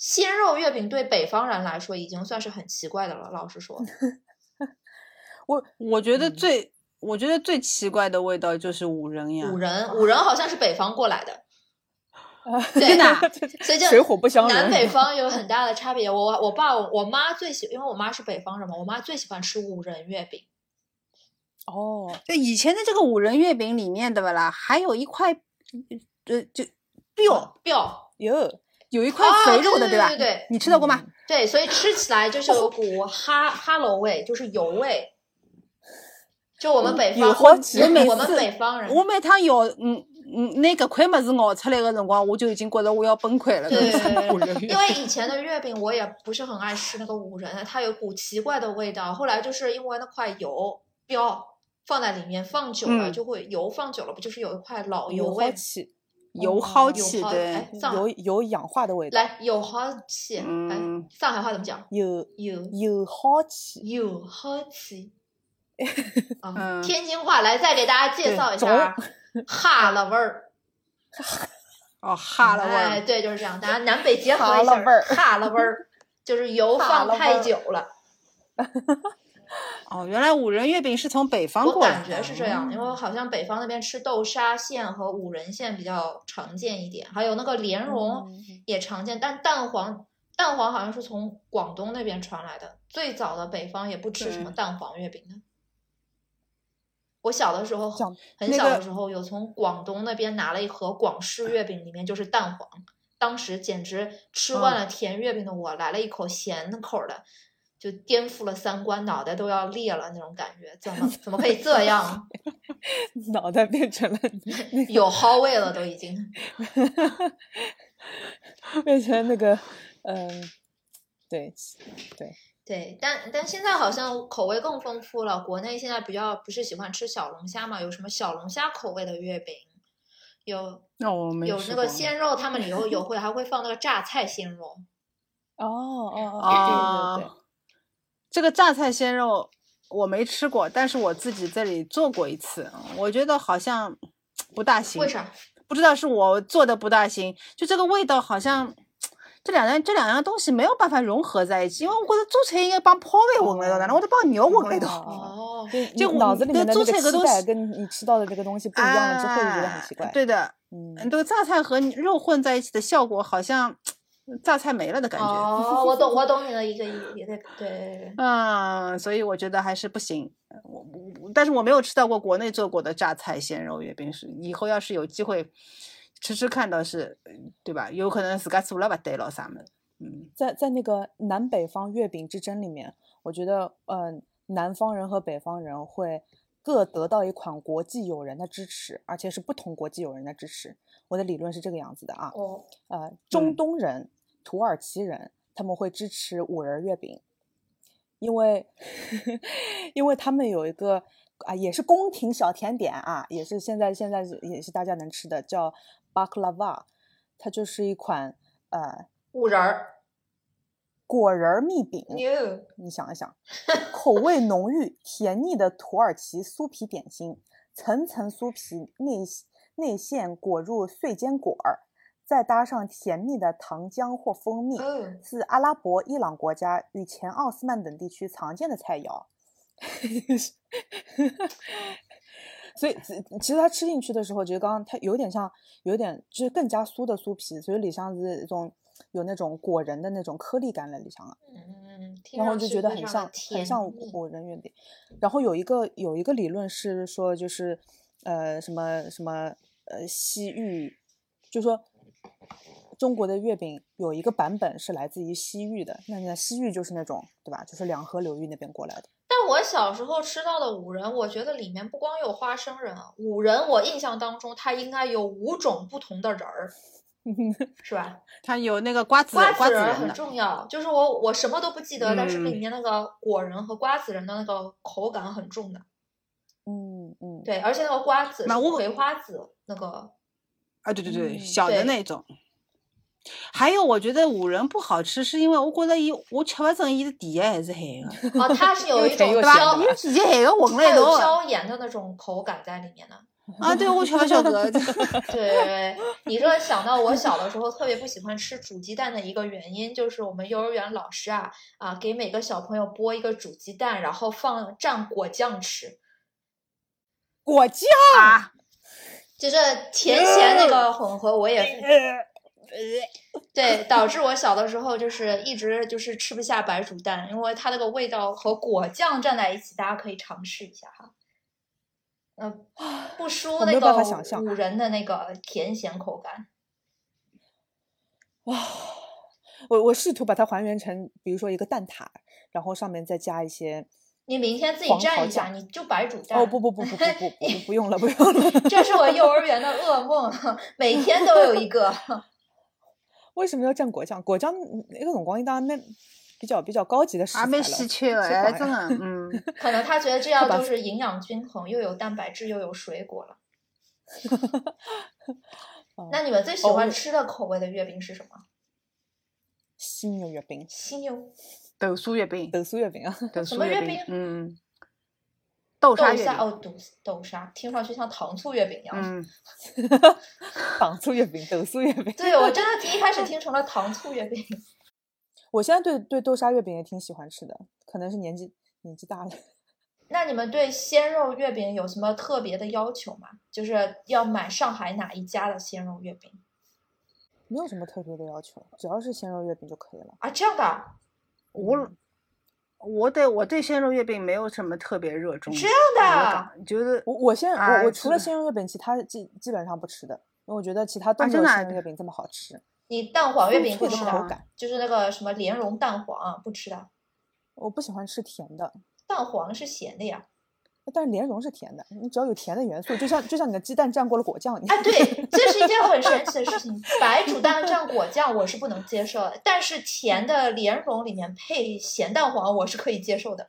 鲜肉月饼对北方人来说已经算是很奇怪的了，老实说。我我觉得嗯最，我觉得最奇怪的味道就是五仁呀五。仁，五仁好像是北方过来的，啊对真的啊所以 就水火不相容。南北方有很大的差别。我我爸我妈最喜，因为我妈是北方人嘛，我妈最喜欢吃五仁月饼。哦，就以前的这个五仁月饼里面，对不啦？还有一块，呃，就膘，膘，有有一块哦肥肉的，对吧？对对对对你吃到过吗？对，所以吃起来就是有股哈哈喽味，就是油味。就我们北方，我每我们北方人，我每趟咬，嗯嗯，那个块么子咬出来的辰光，我就已经觉得我要崩溃了。对因为以前的月饼我也不是很爱吃那个五仁的，它有股奇怪的味道。后来就是因为那块油标放在里面放久了，嗯就会油放久了不就是有一块老油有味油耗有气，好对哎，上有有氧化的味道，来有好气，哎嗯，上海话怎么讲？有有有好气，有好气。啊，嗯天津话来再给大家介绍一下啊，哈了味儿。哦，哈了味哎，儿。对，就是这样，大家南北结合一下哈了味儿哈了味儿，就是油哈放太久了。哦，原来五仁月饼是从北方我过来的。感觉是这样，因为好像北方那边吃豆沙馅和五仁馅比较常见一点，还有那个莲蓉嗯也常见，但蛋黄蛋黄好像是从广东那边传来的，最早的北方也不吃什么蛋黄月饼的。我小的时候很小的时候有从广东那边拿了一盒广式月饼，里面就是蛋黄，当时简直吃惯了甜月饼的我，来了一口咸口的，就颠覆了三观，脑袋都要裂了那种感觉，怎么 怎么可以这样？脑袋变成了 那个有蒿味了都已经。变成那个嗯，对对，对，但但现在好像口味更丰富了。国内现在比较不是喜欢吃小龙虾嘛？有什么小龙虾口味的月饼？有那我没有那个鲜肉，他们里头有会还会放那个榨菜鲜肉。哦哦哦，啊对对对。这个榨菜鲜肉我没吃过，但是我自己这里做过一次，我觉得好像不大行。为？啥？不知道是我做的不大行，就这个味道好像。这两样这两样东西没有办法融合在一起，因为我觉得做菜应该帮泡饭混了一道，哪能会得帮肉混了一道？哦，就脑子里面的那做个东西跟你吃到的这个东西不一样了之后，就觉得很奇怪。哎对的，嗯，这个榨菜和肉混在一起的效果，好像榨菜没了的感觉。哦，我懂，我懂你的一个意，对对。嗯，所以我觉得还是不行。我我，但是我没有吃到过国内做过的榨菜鲜肉月饼，是以后要是有机会吃吃看，倒是对吧？有可能自家做了不对了啥么？嗯，在在那个南北方月饼之争里面，我觉得，呃，南方人和北方人会各得到一款国际友人的支持，而且是不同国际友人的支持。我的理论是这个样子的啊，哦，呃，中嗯东人、土耳其人他们会支持五仁月饼，因为 因为他们有一个啊，也是宫廷小甜点啊，也是现在现在是也是大家能吃的，叫 baklava，它就是一款呃五仁儿。果仁儿蜜饼。你想一想，口味浓郁、甜腻的土耳其酥皮点心，层层酥皮内内馅裹入碎坚果儿，再搭上甜蜜的糖浆或蜂蜜，哦，是阿拉伯、伊朗国家与前奥斯曼等地区常见的菜肴。所以其其实它吃进去的时候，觉得刚刚它有点像，有点就是更加酥的酥皮，所以里向是一种有那种果仁的那种颗粒感在里向了。嗯，听然后就觉得很像很像果仁月饼。然后有一个有一个理论是说，就是呃什么什么呃西域，就说中国的月饼有一个版本是来自于西域的。那那西域就是那种对吧？就是两河流域那边过来的。但我小时候吃到的五仁，我觉得里面不光有花生仁啊，五仁我印象当中它应该有五种不同的仁儿，是吧？它有那个瓜子瓜瓜子仁很重要，就是我我什么都不记得，但是里嗯面那个果仁和瓜子仁的那个口感很重的，嗯嗯，对，而且那个瓜子是葵花籽那个，啊，对对对，嗯小的对那种。还有，我觉得五仁不好吃，是因为我觉得伊我吃不准伊是甜的还是咸的，哦，它是有一 种对吧？又甜又咸椒伊，是甜咸的混了它有一道的。椒盐的那种口感在里面的。啊，对，我吃不 晓得。对，你这想到我小的时候特别不喜欢吃煮鸡蛋的一个原因，就是我们幼儿园老师啊啊给每个小朋友剥一个煮鸡蛋，然后放蘸果酱吃，果酱啊，就是甜咸那个混合，我也对，导致我小的时候就是一直就是吃不下白煮蛋，因为它那个味道和果酱蘸在一起，大家可以尝试一下哈。呃，不输那个想象五仁的那个甜咸口感。哇我我试图把它还原成，比如说一个蛋挞，然后上面再加一些。你明天自己蘸一下，你就白煮蛋。哦不不不不不不不不用了不用了。这是我幼儿园的噩梦，每天都有一个。为什么要蘸果酱？果酱那个辰光应当那比较比较高级的食材了，也蛮稀缺的，吃哎，真的，嗯，可能他觉得这样把就是营养均衡，又有蛋白质又有水果了。哦那你们最喜欢吃的口味的月饼是什么？犀牛月饼、犀牛、豆酥月饼，豆酥月饼啊，豆什酥月饼么月饼，嗯，豆豆沙月饼，沙哦，豆豆沙，听上去像糖醋月饼一样。嗯，糖醋月饼、豆酥月饼。对，我真的第一开始听成了糖醋月饼。我现在对对豆沙月饼也挺喜欢吃的，可能是年纪年纪大了。那你们对鲜肉月饼有什么特别的要求吗？就是要买上海哪一家的鲜肉月饼没有什么特别的要求，只要是鲜肉月饼就可以了。啊？这样的啊，我我对我对鲜肉月饼没有什么特别热衷，这样的我啊感就是我我现哎我我除了鲜肉月饼，其他基基本上不吃的，因为我觉得其他都没有鲜肉月饼这么好吃。你蛋黄月饼不吃的，口感，就是那个什么莲蓉蛋黄啊不吃的，我不喜欢吃甜的，蛋黄是咸的呀。但是莲蓉是甜的，你只要有甜的元素，就像就像你的鸡蛋蘸过了果酱一样。啊，对，这是一件很神奇的事情。白煮蛋蘸果酱我是不能接受的，但是甜的莲蓉里面配咸蛋黄我是可以接受的。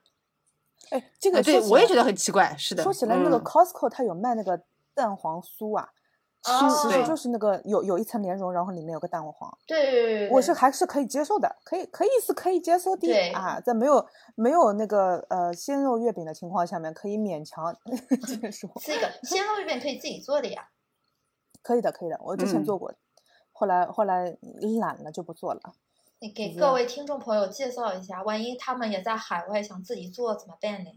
哎，这哎个对我也觉得很奇怪，是的。说起来，那个嗯 Costco 它有卖那个蛋黄酥啊，哦对其实就是那个有有一层莲蓉，然后里面有个蛋黄，对对对对，我是还是可以接受的，可以可以是可以接受的对啊，在没有没有那个呃鲜肉月饼的情况下面，可以勉强接受，这个鲜肉月饼可以自己做的呀。可以的可以的，我之前嗯做过，后来后来懒了就不做了。你给各位听众朋友介绍一下，万一他们也在海外想自己做怎么办呢？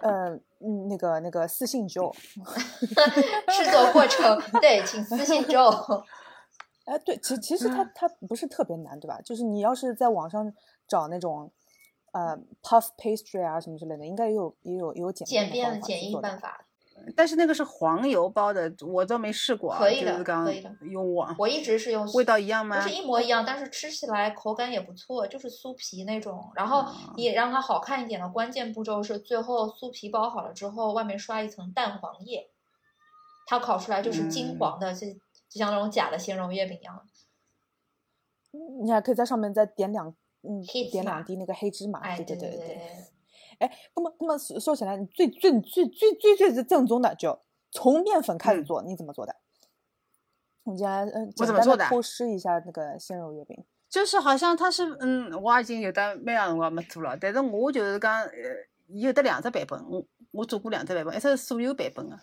呃嗯，那个那个私信 Joe，制作过程对，请私信 Joe。哎，对，其其实它嗯它不是特别难，对吧？就是你要是在网上找那种呃 puff pastry 啊什么之类的，应该也有也有也有简简便的便简易方法的办法，但是那个是黄油包的，我都没试过啊。可以的刚可以的用网，我一直是用味道一样吗？不是一模一样，但是吃起来口感也不错，就是酥皮那种。然后啊也让它好看一点的关键步骤是，最后酥皮包好了之后，外面刷一层蛋黄液，它烤出来就是金嗯黄的，就就像那种假的鲜肉月饼一样。你还可以在上面再点两嗯点两滴那个黑芝麻，哎，对对对对。哎，那么那么说说起来，你最最最最最最最正宗的就从面粉开始嗯做，你怎么做的？我们家呃我怎么做的的偷师一下那个鲜肉月饼。就是好像它是，嗯，我已经有的蛮长辰光没做了，但是我就是讲，呃，有得两只版本，我我做过两只版本，一只是酥油版本的，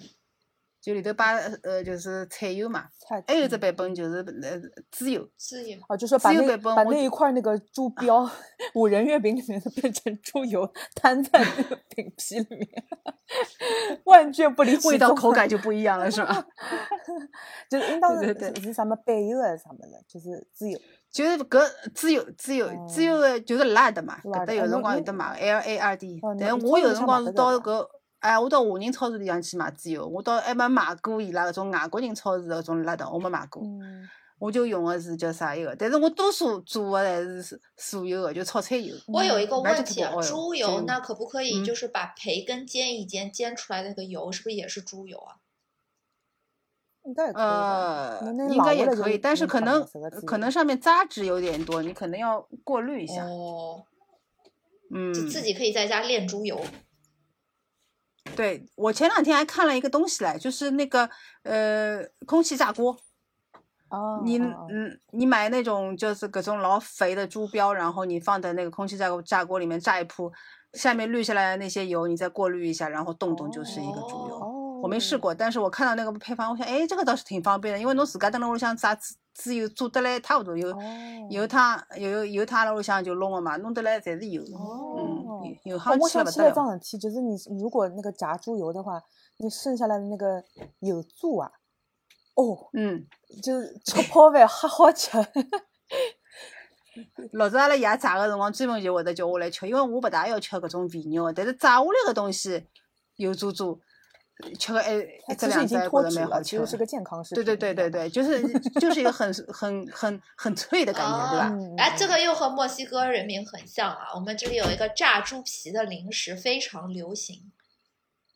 就里头摆呃就是菜油嘛，菜还有一只嗯版本就是呃猪油，猪油哦，就说把自由那把那一块那个猪膘五仁月饼里面的变成猪油摊在那个饼皮里面，万卷不离 其味道口感就不一样了，是吧？就是应当是对对对是是什么板油还是什么的，就是猪油。就是搿猪油猪油猪油的就是辣的嘛，搿搭有辰光有得买 L A R D，哦但是我有辰光是到搿，哎，我到华人超市里向去买猪油，我到还没买过伊拉搿种外国人超市的搿种辣的，我没买过。嗯，我就用的是叫啥一个，但是我多数做的还是素油的，就炒菜油。我有一个问题猪油那可不可以嗯就是把培根煎一煎，煎出来那个油是不是也是猪油啊？应该也可以应该也可以，但是可能可能上面渣质有点多，你可能要过滤一下。哦，嗯，就自己可以在家炼猪油。对我前两天还看了一个东西来，就是那个呃空气炸锅。哦，你嗯，你买那种就是各种老肥的猪膘，然后你放在那个空气炸锅炸锅里面炸一铺，下面滤下来的那些油，你再过滤一下，然后动动就是一个猪油。哦，我没试过，但是我看到那个配方，我想，哎，这个倒是挺方便的，因为侬自家蹲辣屋里向炸猪猪油做得来一塌糊涂，有哦油汤油油汤辣屋里向就弄个嘛，弄得来侪是油，哦嗯，有有哦好我吃了不得想起来桩了。事体，就是你如果那个炸猪油的话，你剩下来的那个油柱啊，哦，嗯，就是吃泡饭哈好吃。老早阿拉爷炸个辰光，专门就会得叫我来吃，因为我不大要吃搿种肥肉的，但是炸下来个东西油猪猪，吃个一它其实已一只两只，还觉得经脱脂了，蛮好。其实是个健康食对品。对对对你知道吗对，就是 就是一个很很很很脆的感觉，对吧？嗯哎，这个又和墨西哥人民很像啊。我们这里有一个炸猪皮的零食，非常流行，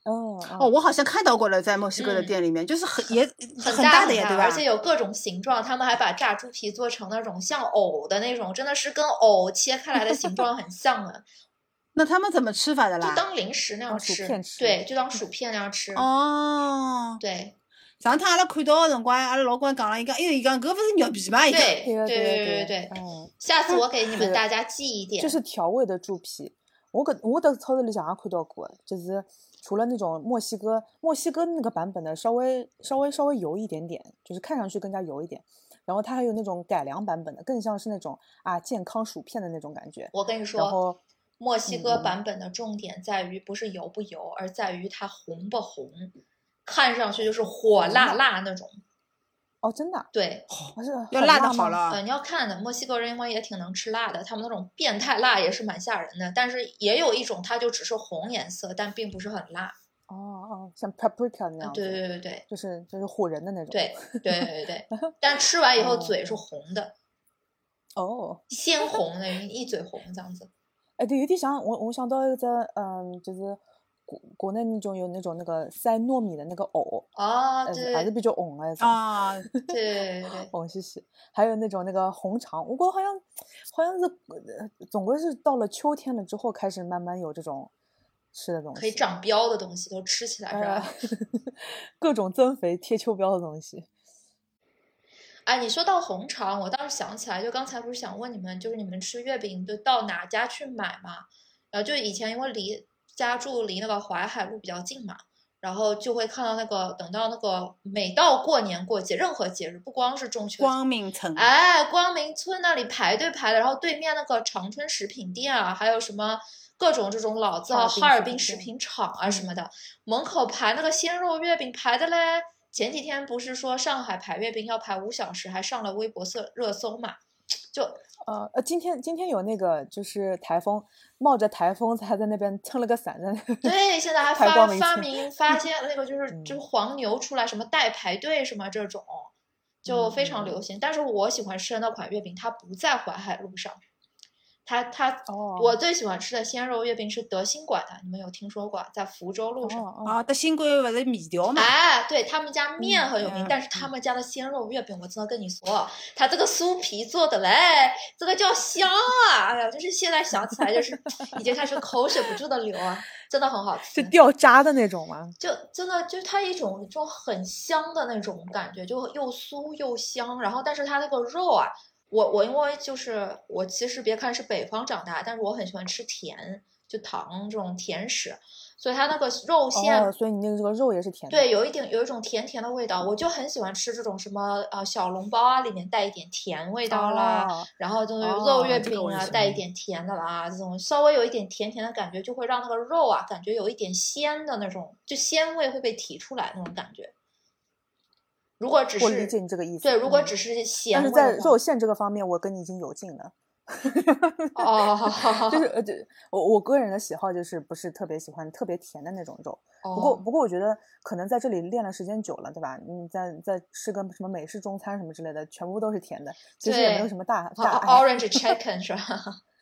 哦哦，我好像看到过了，在墨西哥的嗯店里面，就是很也很大的呀，对吧？而且有各种形状。他们还把炸猪皮做成那种像藕的那种，真的是跟藕切开来的形状很像的，那他们怎么吃法的啦就？当零食那样吃。片吃对，就当薯片那样吃。哦，对上趟阿拉看到的辰光，阿拉老公讲了，一个，哎哟，伊讲搿勿是肉皮嘛？伊讲，对对对对对对，嗯，下次我给你们大家寄一点。就是调味的猪皮。我搿我在超市里向也看到过，就是除了那种墨西哥墨西哥那个版本的稍微稍微稍微油一点点，就是看上去更加油一点。然后它还有那种改良版本的，更像是那种啊健康薯片的那种感觉。我跟你然说，后墨西哥嗯版本的重点在于不是油不油，而在于它红不红，看上去就是火辣辣那种。哦，真的啊，对，要辣很辣吗。的好了。呃，你要看的，墨西哥人因为也挺能吃辣的，他们那种变态辣也是蛮吓人的。但是也有一种，它就只是红颜色，但并不是很辣。哦哦，像 paprika 那啊，样对子，对对对就是就是唬人的那种。对对对对对。但吃完以后哦嘴是红的，哦，鲜红的，一嘴红这样子。哎，对，有点像我我想到一个嗯，就是国国内那种有那种那个塞糯米的那个藕，哦，呃对还是比较红的，种啊，对对对对，红兮兮。还有那种那个红肠，我觉得好像好像是呃总归是到了秋天了之后开始慢慢有这种吃的东西，可以长膘的东西都吃起来是呃吧？各种增肥贴秋膘的东西。哎，你说到红肠，我倒是想起来，就刚才不是想问你们，就是你们吃月饼都到哪家去买嘛？然后就以前因为离家住离那个淮海路比较近嘛，然后就会看到那个等到那个每到过年过节，任何节日，不光是中秋，光明村，哎，光明村那里排队排的，然后对面那个长春食品店啊，还有什么各种这种老字号哈尔滨食品厂啊什么的，门口排那个鲜肉月饼排的嘞。前几天不是说上海排月饼要排五小时，还上了微博热热搜嘛？就呃呃，今天今天有那个就是台风，冒着台风还在那边撑了个伞在那。对，现在还 发发明发现那个就是嗯就是黄牛出来什么代排队什么这种，就非常嗯流行。但是我喜欢吃的那款月饼，它不在淮海路上，它它哦我最喜欢吃的鲜肉月饼是德兴馆的，你们有听说过？在福州路上。啊，德兴馆不是米条嘛？哎，对他们家面很有名，嗯但是他们家的鲜肉月饼，我真的跟你说，它这个酥皮做的嘞，这个叫香啊！哎呀，就是现在想起来，就是已经开始口水不住的流啊，真的很好吃是。掉渣的那种吗？就真的就是它一种一种很香的那种感觉，就又酥又香。然后，但是它那个肉啊，我我因为就是我其实别看是北方长大，但是我很喜欢吃甜，就糖这种甜食，所以它那个肉馅。哦，所以你那个这个肉也是甜的。对，有一点有一种甜甜的味道，我就很喜欢吃这种什么呃小笼包啊，里面带一点甜味道啦，哦然后就是哦肉月饼啊，带一点甜的啦，这种稍微有一点甜甜的感觉，就会让那个肉啊，感觉有一点鲜的那种，就鲜味会被提出来那种感觉。如果只是我理解你这个意思。对，如果嗯只是咸但是在肉馅这个方面，我跟你已经有劲了。哦，就是呃，对我我个人的喜好就是不是特别喜欢特别甜的那种肉。不过哦不过我觉得可能在这里练了时间久了，对吧？你再再吃个什么美式中餐什么之类的，全部都是甜的，其实也没有什么大哦大碍。orange chicken 是吧？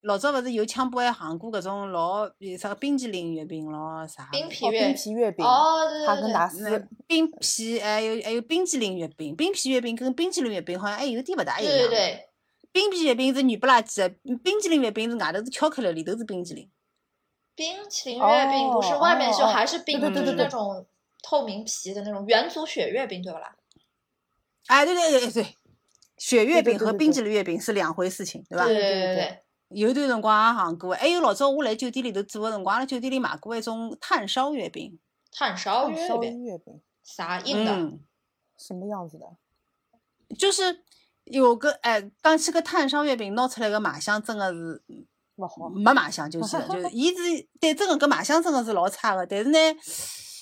老早勿是有抢播还行过搿种老有啥个冰淇淋月饼咯啥冰皮月。冰皮月饼，哦，对对对。哈根达斯，冰皮还有还有冰淇淋月饼，冰皮月饼跟冰淇淋月饼好像还有点勿大一样。对对对，冰皮月饼是软不拉几的，冰淇淋月饼是外头是巧克力，里头是冰淇淋。冰淇淋月饼不是哦外面就哦还是冰，就是对对对那种透明皮的那种元祖雪月饼，对不啦？哎，对对对对，雪月饼和对对对对冰淇淋月饼是两回事情，对吧？对对对对对对，有段辰光也行过，还有老早我来酒店里头做个辰光，阿拉酒店里买过一种炭烧月饼，炭烧月饼啥硬的？什么样子的？就是有个哎，讲起个炭烧月饼，拿出来个卖相真的是不好。没卖相，就是就是，伊是对真个搿卖相真的是老差的，但是呢，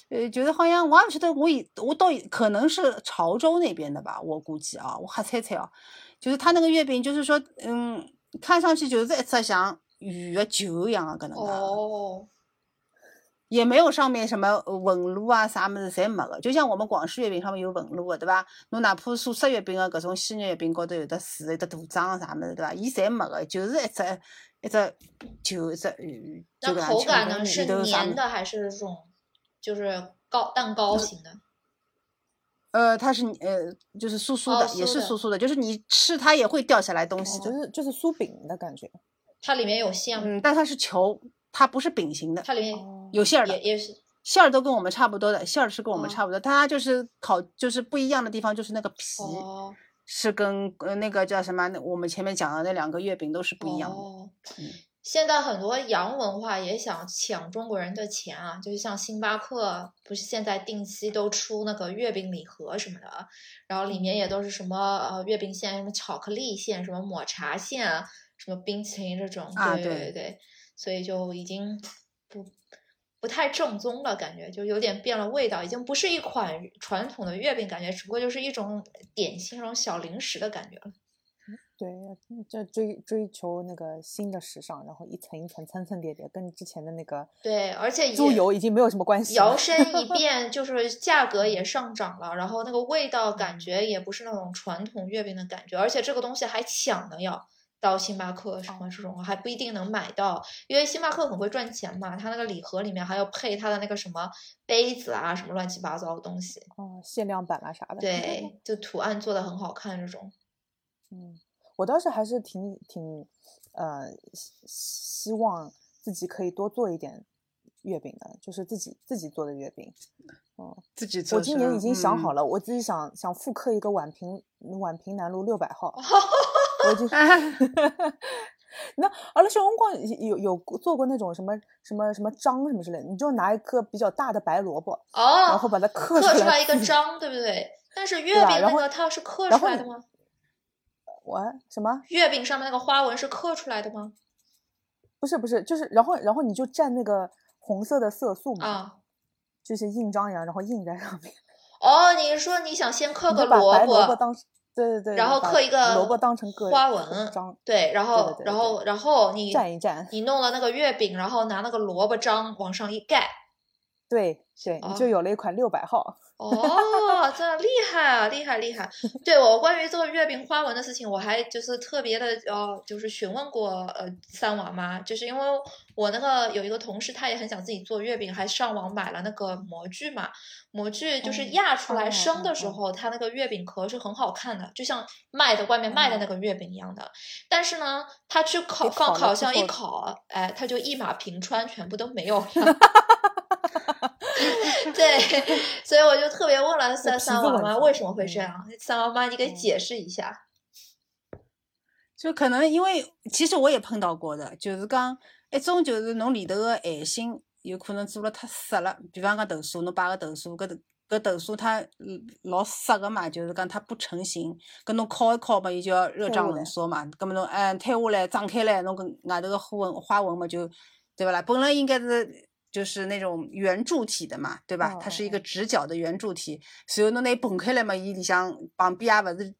呃，就是好像我也不晓得，我以我到可能是潮州那边的吧，我估计啊，我瞎猜猜啊，就是他那个月饼，就是说，嗯，看上去就是一只像圆的球一样的搿能介，哦，也没有上面什么纹路啊啥么子侪没个，就像我们广式月饼上面有纹路的，对伐？侬哪怕素食月饼的搿种鲜肉月饼高头有的字、有的图章啥么子，对伐？伊侪没个，就是一只一只球一只圆那口感呢？里是头啥么黏的还是这种就是糕蛋糕型的？呃，它是呃就是酥酥哦的，也是酥酥的，就是你吃它也会掉下来东西哦，就是就是酥饼的感觉。它里面有馅？嗯，但它是球，它不是饼形的，它里面哦，有馅儿的也。也是馅儿都跟我们差不多的，馅儿是跟我们哦差不多，它就是烤，就是不一样的地方就是那个皮哦是跟呃那个叫什么，那我们前面讲的那两个月饼都是不一样的。哦嗯现在很多洋文化也想抢中国人的钱啊，就是像星巴克，不是现在定期都出那个月饼礼盒什么的，然后里面也都是什么呃月饼馅、什么巧克力馅、什么抹茶馅啊，什么冰淇淋这种，对啊对对对，所以就已经不不太正宗了，感觉就有点变了味道，已经不是一款传统的月饼，感觉只不过就是一种点心、那种小零食的感觉了。对，这追追求那个新的时尚，然后一层一层层层叠叠，跟之前的那个对，而且猪油已经没有什么关系。摇身一 变，就是价格也上涨了，然后那个味道感觉也不是那种传统月饼的感觉，而且这个东西还抢的要到星巴克什么这种还不一定能买到，因为星巴克很会赚钱嘛，它那个礼盒里面还要配它的那个什么杯子啊，什么乱七八糟的东西，哦，限量版啦啥的。对，就图案做的很好看这种。嗯，我倒是还是挺挺呃希希望自己可以多做一点月饼的，就是自己自己做的月饼。嗯，自己做我今年已经想好了。了，我自己想想复刻一个宛平宛平南路六百号，我已经。那阿拉小辰光有有做过那种什么什么什么章什么之类的，你就拿一颗比较大的白萝卜，哦，然后把它刻刻出来来一个章，对不对？但是月饼那个它是刻出来的吗？我什么？月饼上面那个花纹是刻出来的吗？不是不是，就是然后然后你就蘸那个红色的色素嘛，啊。就是印章一样，然后印在上面。哦，你是说你想先刻个就把白卜，萝卜当对对对，然后刻一个萝卜当成个花纹章，对，然后然后然后你蘸一蘸，你弄了那个月饼，然后拿那个萝卜章往上一盖。对对，你就哦有了一款六百号。哦，这厉害啊，厉害厉害！对我关于这个月饼花纹的事情，我还就是特别的呃，就是询问过呃三娃妈，就是因为我那个有一个同事，他也很想自己做月饼，还上网买了那个模具嘛。模具就是嗯压出来哦生的时候，它那个月饼壳是很好看的，就像卖的外面卖的那个月饼一样的。但是呢，他去烤放烤箱一烤，哎，它就一马平川，全部都没有了。对，所以我就特别问了三三娃妈为什么会这嗯样？三娃妈，你给嗯解释一下。就可能因为其实我也碰到过的，就是讲一种就是侬里头个爱心有可能做了太湿了，比方讲豆酥，侬摆个豆酥，搿豆搿豆酥它嗯老湿个嘛，就是讲它不成型，搿侬烤一烤嘛，伊就要热胀冷缩嘛，搿么侬哎摊下来张开来，侬搿外头个花纹花纹嘛就对勿啦？本来应该是。就是那种圆柱体的嘛，对吧？哦它是一哦个直角的圆柱体，所以侬拿伊崩开来嘛，伊里向旁边啊不是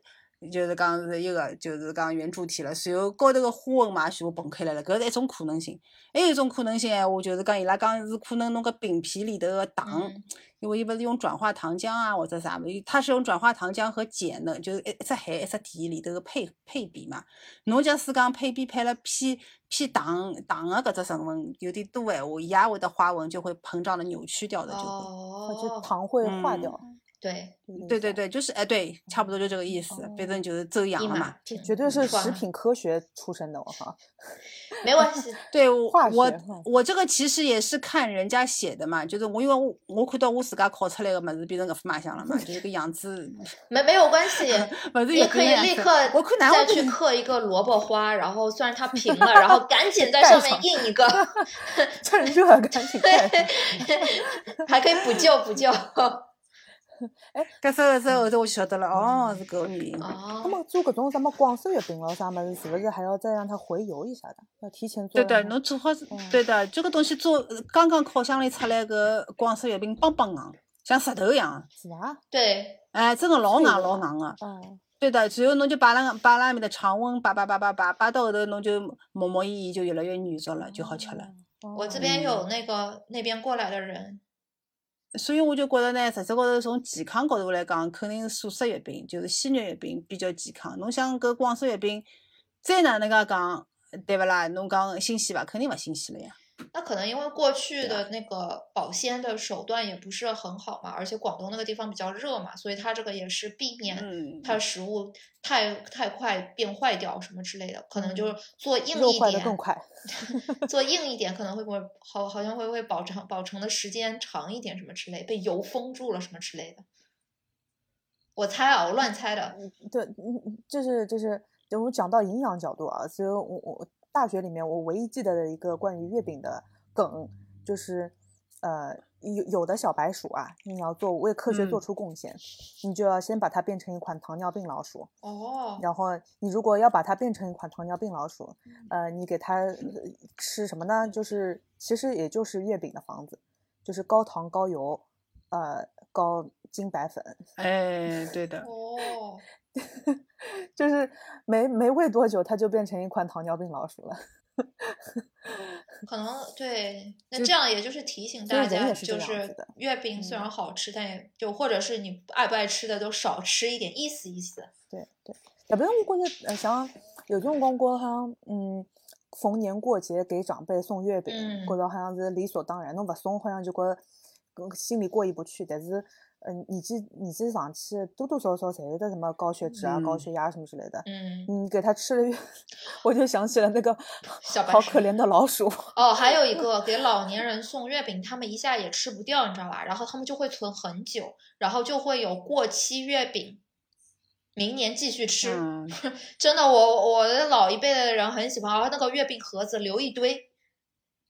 就是讲是一个就是讲圆柱体了，随后高头个花纹嘛也全部崩开来了，搿是一种可能性。还有一种可能性闲话，就是讲伊拉讲是可能侬搿饼皮里头个糖，嗯因为伊勿是用转化糖浆啊或者啥物事，它是用转化糖浆和碱的，就是一一只咸一只甜里头个配配比嘛。侬假使讲配比配了偏偏糖糖个搿只成分有点多闲话，伊也会得花纹就会膨胀的扭曲掉的，就会。哦，糖会化嗯掉。对，对对对，就是哎对，差不多就这个意思，反正就是走样了嘛。平绝对是食品科学出身的 我哈。没关系。对我我我这个其实也是看人家写的嘛，就是我因为我我看到我自家烤出来的么子变成搿副卖相了嘛，就是个样子，没没有关系，你可以立刻再去刻一个萝卜花，然后虽然它平了，然后赶紧在上面印一个，趁热赶紧对。还可以补救补救。搿时候搿时候后头我就晓得了，哦，是搿个原因。哦那哦，么做搿种什么广式月饼咯啥么子，是不是还要再让它回油一下的？要提前做对的，侬做好对的，这个东西做呃刚刚烤箱里出来个广式月饼，梆梆硬，像石头一样，是伐？对，哎，真的老硬老硬个。哦，对的，随后侬就摆辣摆辣埃面的常温摆摆摆摆摆摆到后头，侬就磨磨伊伊就越来越软熟了，就好吃了。我这边有那个那边过来的人，所以我就觉着呢，实质高头从健康角度来讲，肯定是素食月饼，就是鲜肉月饼比较健康。侬想搿广式月饼，再哪能介讲，对勿啦？侬讲新鲜伐？肯定勿新鲜了呀。那可能因为过去的那个保鲜的手段也不是很好嘛，而且广东那个地方比较热嘛，所以它这个也是避免嗯它食物太太快变坏掉什么之类的，可能就是做硬一点。做硬一点可能会不会好好像会不会保存保存的时间长一点什么之类，被油封住了什么之类的。我猜啊，我乱猜的。对，就是就是，等我们讲到营养角度啊，所以我我大学里面我唯一记得的一个关于月饼的梗，就是呃有有的小白鼠啊，你要做为科学做嗯。出贡献，你就要先把它变成一款糖尿病老鼠，哦，然后你如果要把它变成一款糖尿病老鼠，呃，你给它呃吃什么呢？就是其实也就是月饼的房子，就是高糖高油，呃高精白粉，哎，对的，哦，就是没没喂多久，它就变成一款糖尿病老鼠了。可能对，那这样也就是提醒大家，是就是月饼虽然嗯好吃，但也就或者是你爱不爱吃的都少吃一点，意思意思。对对，也不用过着，呃，像有种光觉好像，嗯，逢年过节给长辈送月饼，嗯觉着好像是理所当然，侬不送好像就觉心里过意不去。但是，嗯、年纪年纪上去，多多少少侪有的什么高血脂啊、高嗯血压什么之类的。嗯，你给他吃了，我就想起了那个小白好可怜的老鼠。哦，还有一个给老年人送月饼，他们一下也吃不掉，你知道吧？然后他们就会存很久，然后就会有过期月饼，明年继续吃。嗯，真的，我我的老一辈的人很喜欢，然后那个月饼盒子留一堆，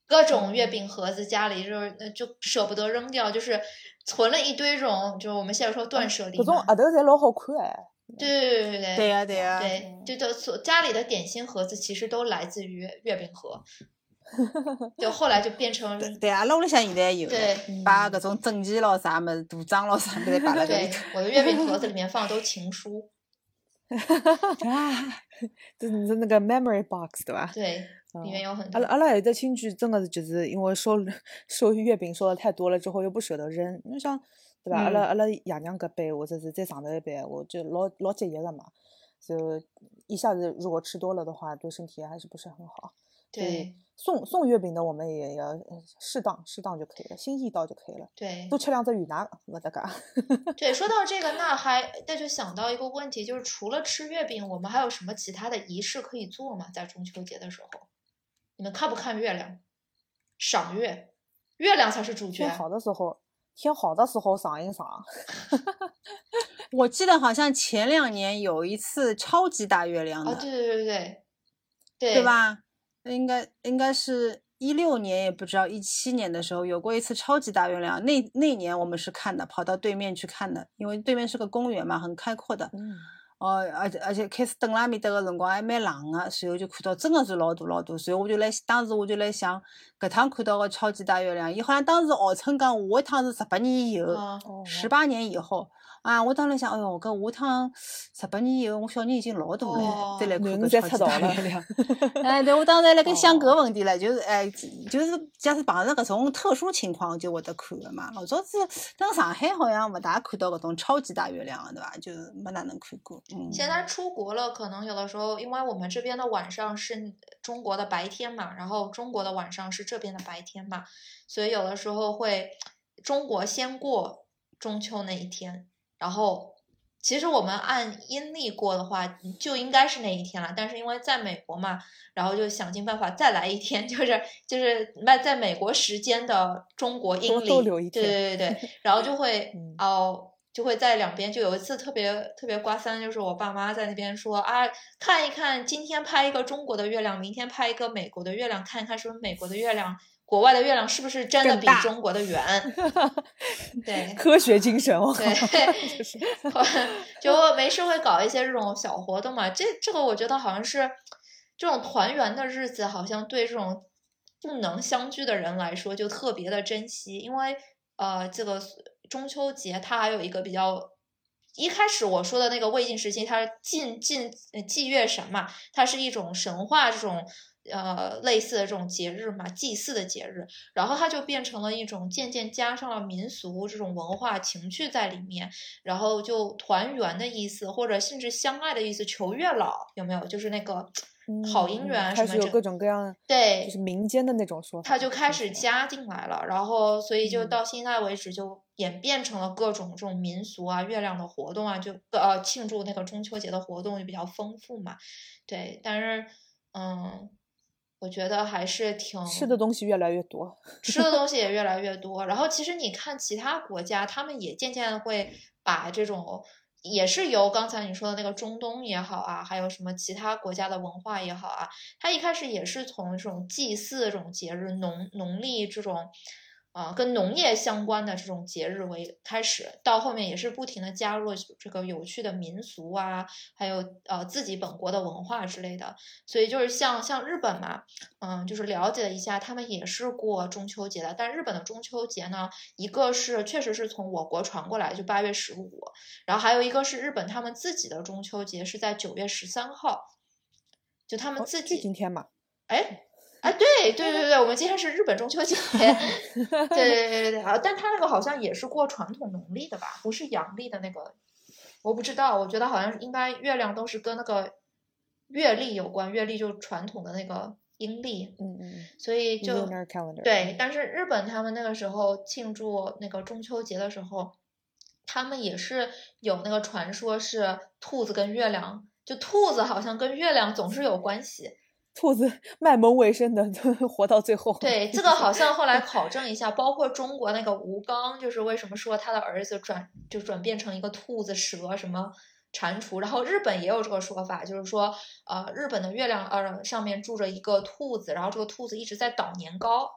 各种月饼盒子家里就就舍不得扔掉，就是存了一堆这种，就是我们现在说断舍离这种嘛。额头侪老好看哎。对对对对对呀对呀，对，就就所家里的点心盒子其实都来自于月月饼盒，就后来就变成对，阿拉屋里向现在也有的，对把搿种证件咯啥物事、图章咯啥物事摆辣搿对里头。我的月饼盒子里面 放的都情书，就是你的那个 memory box 对吧？对，里面嗯有很多阿拉。阿拉有的亲戚真的是就是因为收收月饼收的太多了之后又不舍得扔，你像对吧？阿拉嗯阿拉爷娘搿辈或者是再上头一辈，我就老老节约的嘛，就一下子如果吃多了的话，对身体还是不是很好。对送送月饼的我们也要呃适当适当就可以了，心意到就可以了。对多吃两只鱼腩，没得干。对，说到 这个，那还那就想到一个问题，就是除了吃月饼，我们还有什么其他的仪式可以做吗？在中秋节的时候，你们看不看月亮？赏月，月亮才是主角天。好的时候，天好的时候赏一赏。我记得好像前两年有一次超级大月亮哦，的，对对对对对，对？吧？应该应该是一六年，也不知道一七年的时候有过一次超级大月亮。那那年我们是看的，跑到对面去看的，因为对面是个公园嘛，很开阔的。嗯，哦，而且而且开始等辣面搭个辰光还蛮冷个，随后就看到真的是老大老大，随后我就来当时我就来想，搿趟看到个超级大月亮，伊好像当时号称讲下一趟是十八年以后，十八年以后啊，我当时想，哎哟，搿下趟十八年以后，我小人已经老大了，再来看搿超级大了。哎，对，我当时还辣盖想搿哦问题唻，就是哎，就是假使碰着搿种特殊情况就会得看个嘛。老早子等上海好像勿大看到搿种超级大月亮个，对伐？就没哪能看过。嗯。现在出国了，可能有的时候，因为我们这边的晚上是中国的白天嘛，然后中国的晚上是这边的白天嘛，所以有的时候会中国先过中秋那一天，然后其实我们按阴历过的话，就应该是那一天了，但是因为在美国嘛，然后就想尽办法再来一天，就是就是在在美国时间的中国阴多历，对对对对，然后就会嗯哦。就会在两边，就有一次特别特别刮三，就是我爸妈在那边说啊，看一看今天拍一个中国的月亮，明天拍一个美国的月亮，看一看是不是美国的月亮，国外的月亮是不是真的比中国的圆？对科学精神哦。对 就是就没事会搞一些这种小活动嘛。这这个我觉得好像是这种团圆的日子，好像对这种不能相聚的人来说就特别的珍惜，因为呃，这个中秋节它还有一个比较。一开始我说的那个魏晋时期，它是晋晋呃祭月神嘛，它是一种神话这种呃类似的这种节日嘛，祭祀的节日，然后它就变成了一种渐渐加上了民俗这种文化情趣在里面，然后就团圆的意思，或者甚至相爱的意思，求月老有没有？就是那个好姻缘什么这开始有各种各样，对，就是民间的那种说法，它就开始加进来了，然后所以就嗯。到现在为止就演变成了各种这种民俗啊、月亮的活动啊，就呃庆祝那个中秋节的活动就比较丰富嘛，对，但是嗯，我觉得还是挺吃的东西越来越多。吃的东西也越来越多。然后其实你看其他国家，他们也渐渐地会把这种，也是由刚才你说的那个中东也好啊，还有什么其他国家的文化也好啊，它一开始也是从这种祭祀这种节日、农农历这种。啊、跟农业相关的这种节日为开始，到后面也是不停的加入这个有趣的民俗啊，还有呃自己本国的文化之类的。所以就是像像日本嘛，嗯，就是了解了一下，他们也是过中秋节的，但日本的中秋节呢，一个是确实是从我国传过来，就八月十五，然后还有一个是日本他们自己的中秋节是在九月十三号，就他们自己，今天嘛，哎。哎，对对对对，我们今天是日本中秋节，对对对对对啊！但他那个好像也是过传统农历的吧，不是阳历的那个，我不知道，我觉得好像应该月亮都是跟那个月历有关，月历就是传统的那个阴历，嗯嗯所以就对，但是日本他们那个时候庆祝那个中秋节的时候，他们也是有那个传说是兔子跟月亮，就兔子好像跟月亮总是有关系。兔子卖萌为生的，活到最后。对，这个好像后来 考证一下，包括中国那个吴刚，就是为什么说他的儿子转就转变成一个兔子、蛇什么蟾蜍，然后日本也有这个说法，就是说呃日本的月亮呃上面住着一个兔子，然后这个兔子一直在捣年糕，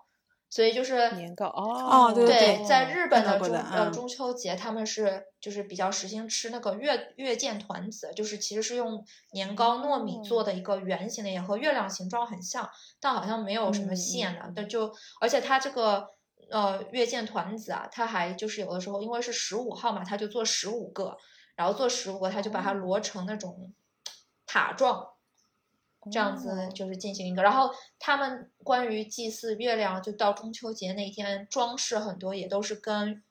所以就是年糕哦哦对对，对在日本的中呃中秋节，他们是就是比较实行吃那个月月见团子，就是其实是用年糕、糯米做的一个圆形的，也和月亮形状很像，但好像没有什么嗯馅的，嗯但就而且它这个呃月见团子啊，它还就是有的时候因为是十五号嘛，它就做十五个，然后做十五个，它就把它哦摞成那种塔状。这样子哦就是进行一个，然后他们关于祭祀月亮，就到中秋节那天装饰很多也都是跟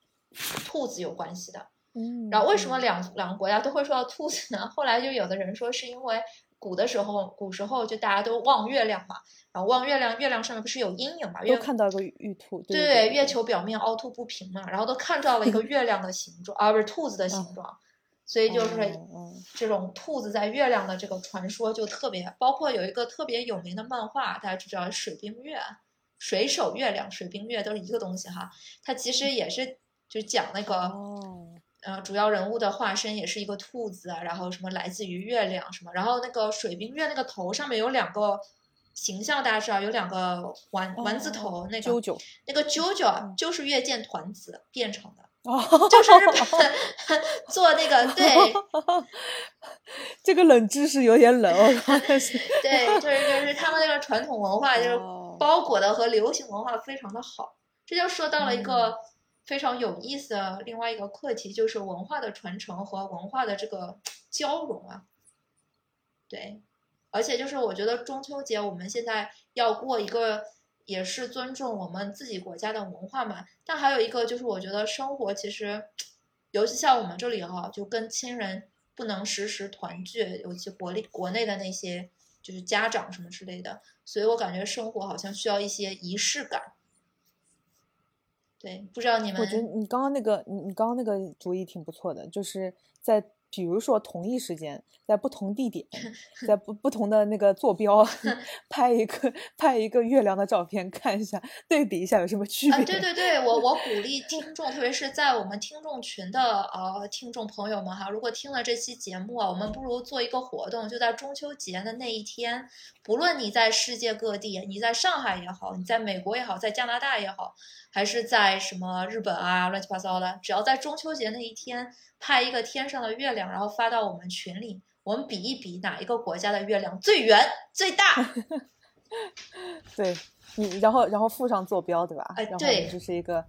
兔子有关系的。嗯，然后为什么嗯两两个国家都会说到兔子呢？后来就有的人说是因为古的时候，古时候就大家都望月亮嘛，然后望月亮，月亮上面不是有阴影嘛？都月看到个玉兔，对对对，月球表面凹凸不平嘛，然后都看到了一个 月亮的形状，啊，不是兔子的形状，所以就是这种兔子在月亮的这个传说就特别，包括有一个特别有名的漫画，大家知道水冰月、水手月亮、水冰月都是一个东西哈，它其实也是就讲那个。哦，呃，主要人物的化身也是一个兔子啊，然后什么来自于月亮什么，然后那个水冰月那个头上面有两个形象，大家知道有两个丸丸子头，那个啾啾那个啾啾啊就是月见团子变成的，哦，就是日本 做那个对。这个冷知识有点冷 对，就是就是他们那个传统文化就是哦。包裹的和流行文化非常的好，这就说到了一嗯。个非常有意思的另外一个课题，就是文化的传承和文化的这个交融啊。对，而且就是我觉得中秋节我们现在要过一个，也是尊重我们自己国家的文化嘛。但还有一个就是，我觉得生活其实，尤其像我们这里哈、就跟亲人不能时时团聚，尤其国内国内的那些就是家长什么之类的，所以我感觉生活好像需要一些仪式感。对，不知道你们我觉得你刚刚那个，你你刚刚那个主意挺不错的，就是在比如说同一时间，在不同地点，在不不同的那个坐标 拍一个拍一个月亮的照片，看一下对比一下有什么区别。啊，对对对，我我鼓励听众，特别是在我们听众群的呃听众朋友们哈，如果听了这期节目啊，我们不如做一个活动，就在中秋节的那一天，不论你在世界各地，你在上海也好，你在美国也好，在加拿大也好，还是在什么日本啊乱七八糟的，只要在中秋节那一天拍一个天上的月亮，然后发到我们群里，我们比一比哪一个国家的月亮最圆最大。对你，然后然后附上坐标，对吧？哎对就是一个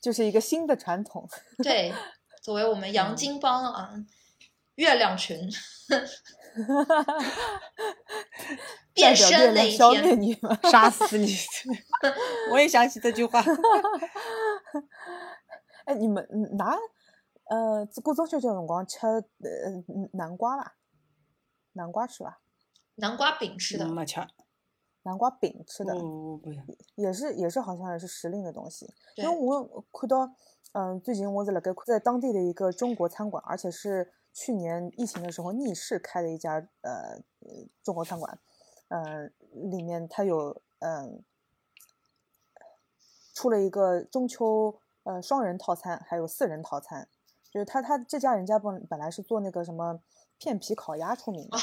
就是一个新的传统。对，作为我们 嗯洋金帮啊，月亮群。变代表身那一消灭天，你吗？杀死你！我也想起这句话。哎，你们嗯拿呃过中秋节辰光吃呃嗯南瓜伐？南瓜吃吧？南瓜饼吃的，没吃，南瓜饼吃的，不不不，也是也是好像也是时令的东西。因为，我看到，嗯、最近我是辣盖在当地的一个中国餐馆，而且是去年疫情的时候逆势开的一家呃呃中国餐馆，呃，里面它有嗯、出了一个中秋呃双人套餐，还有四人套餐，就是他他这家人家本本来是做那个什么片皮烤鸭出名的，啊。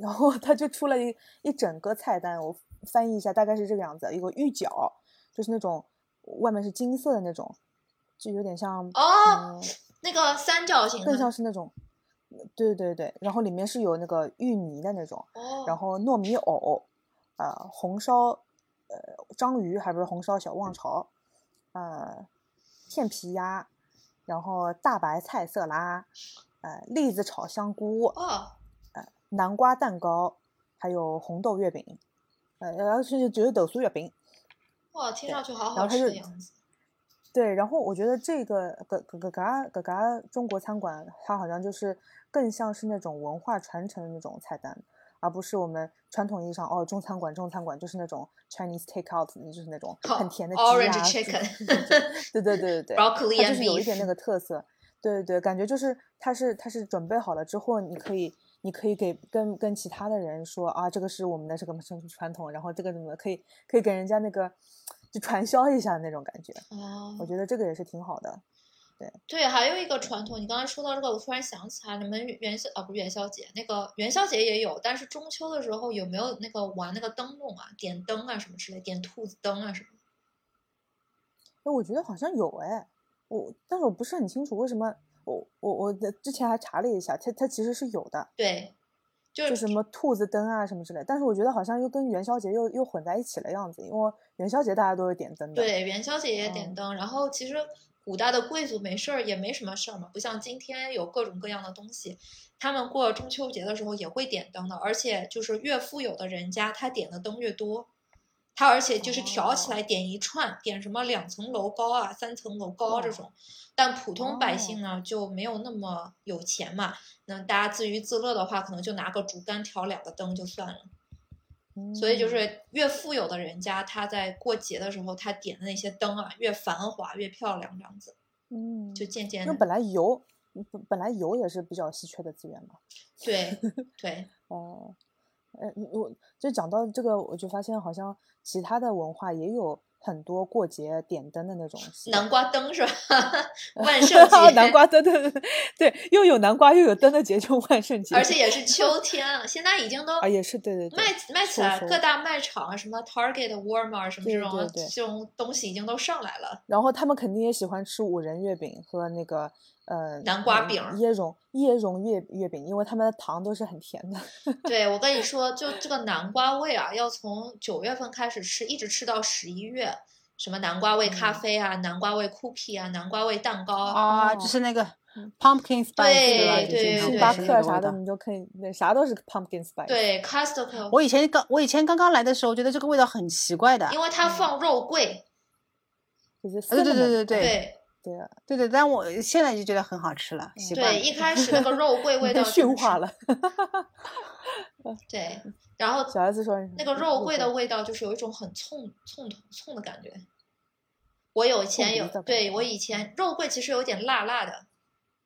然后他就出了一一整个菜单，我翻译一下，大概是这个样子：一个玉饺，就是那种外面是金色的那种，就有点像哦嗯，那个三角形更像，是那种，对对对，然后里面是有那个芋泥的那种，然哦，后糯米藕，呃，红烧呃章鱼，还不是红烧小旺潮，呃，片皮鸭，然后大白菜色拉，呃，栗子炒香菇，哦，南瓜蛋糕，还有红豆月饼，呃，然后甚至只有豆酥月饼。哇，听上去好好吃的样子。对，然后我觉得这个嘎嘎嘎嘎嘎嘎中国餐馆，它好像就是更像是那种文化传承的那种菜单，而不是我们传统意义上哦中餐馆中餐馆就是那种 Chinese takeout，就是那种很甜的鸡，orange 啊，chicken 对对对对对，Broccoli 它就是有一点那个特色。对对对，感觉就是它是它是准备好了之后，你可以你可以给跟跟其他的人说啊，这个是我们的这个传传统，然后这个怎么可以可以给人家那个就传销一下那种感觉。哦我，觉得这个也是挺好的。对对，还有一个传统，你刚才说到这个，我突然想起来，你们元元宵啊，不是元宵节，那个元宵节也有，但是中秋的时候有没有那个玩那个灯笼啊，点灯啊什么之类，点兔子灯啊什么的？哎，我觉得好像有哎，我但是我不是很清楚为什么。我我我之前还查了一下，它它其实是有的，对，就就什么兔子灯啊什么之类。但是我觉得好像又跟元宵节又又混在一起了样子，因为元宵节大家都会点灯的。对，元宵节也点嗯灯，然后其实古代的贵族没事儿也没什么事儿嘛，不像今天有各种各样的东西，他们过中秋节的时候也会点灯的，而且就是越富有的人家，他点的灯越多，他而且就是挑起来点一串，点什么两层楼高啊、三层楼高这种，但普通百姓呢就没有那么有钱嘛，那大家自娱自乐的话，可能就拿个竹竿挑两个灯就算了。所以就嗯是越富有的人家，他在过节的时候，他点的那些灯啊，越繁华越漂亮，这样子嗯，就渐渐的因为本来油本本来油也是比较稀缺的资源嘛。对。对。呃，呃，我就讲到这个，我就发现好像其他的文化也有很多过节点灯的那种南瓜灯是吧？万圣 节，南瓜灯，对对对对，又有南瓜又有灯的节，就万圣节，而且也是秋天啊，现在已经都啊也是对对对，卖卖起来，各大卖场啊，什么 Target、Walmart 什么这种这种东西已经都上来了。然后他们肯定也喜欢吃五仁月饼和那个呃呃南瓜饼椰蓉椰蓉月月饼，因为他们的糖都是很甜的。对，我跟你说，就这个南瓜味啊，要从九月份开始吃，一直吃到十一月。什么南瓜味咖嗯啡啊，南瓜味 cookie 啊，南瓜味蛋糕啊，就是那个嗯 pumpkin spice 对？对星巴克啥的，你就可以，对，啥都是 pumpkin spice。，对 Costco，我以前刚我以前刚刚来的时候，觉得这个味道很奇怪的。因为它放肉桂，就是对对对对对对对啊，对对，但我现在就觉得很好吃了，习惯对，一开始那个肉 桂味道驯化了。对，然后 小孩子说那个肉桂的味道就是有一种很冲冲冲的感觉。我有以前有对我以前肉桂其实有点辣辣的，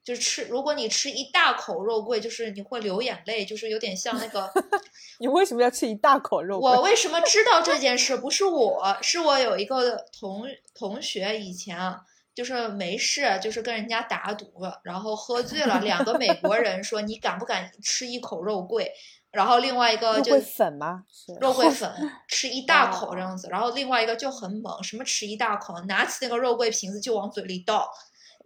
就是吃如果你吃一大口肉桂，就是你会流眼泪，就是有点像那个。你为什么要吃一大口肉桂？我为什么知道这件事？不是我，是我有一个同同学以前啊，就是没事，就是跟人家打赌，然后喝醉了，两个美国人说你敢不敢吃一口肉桂，然后另外一个就肉桂粉吗？肉桂粉 吃一大口哦这样子，然后另外一个就很猛，什么吃一大口，拿起那个肉桂瓶子就往嘴里倒，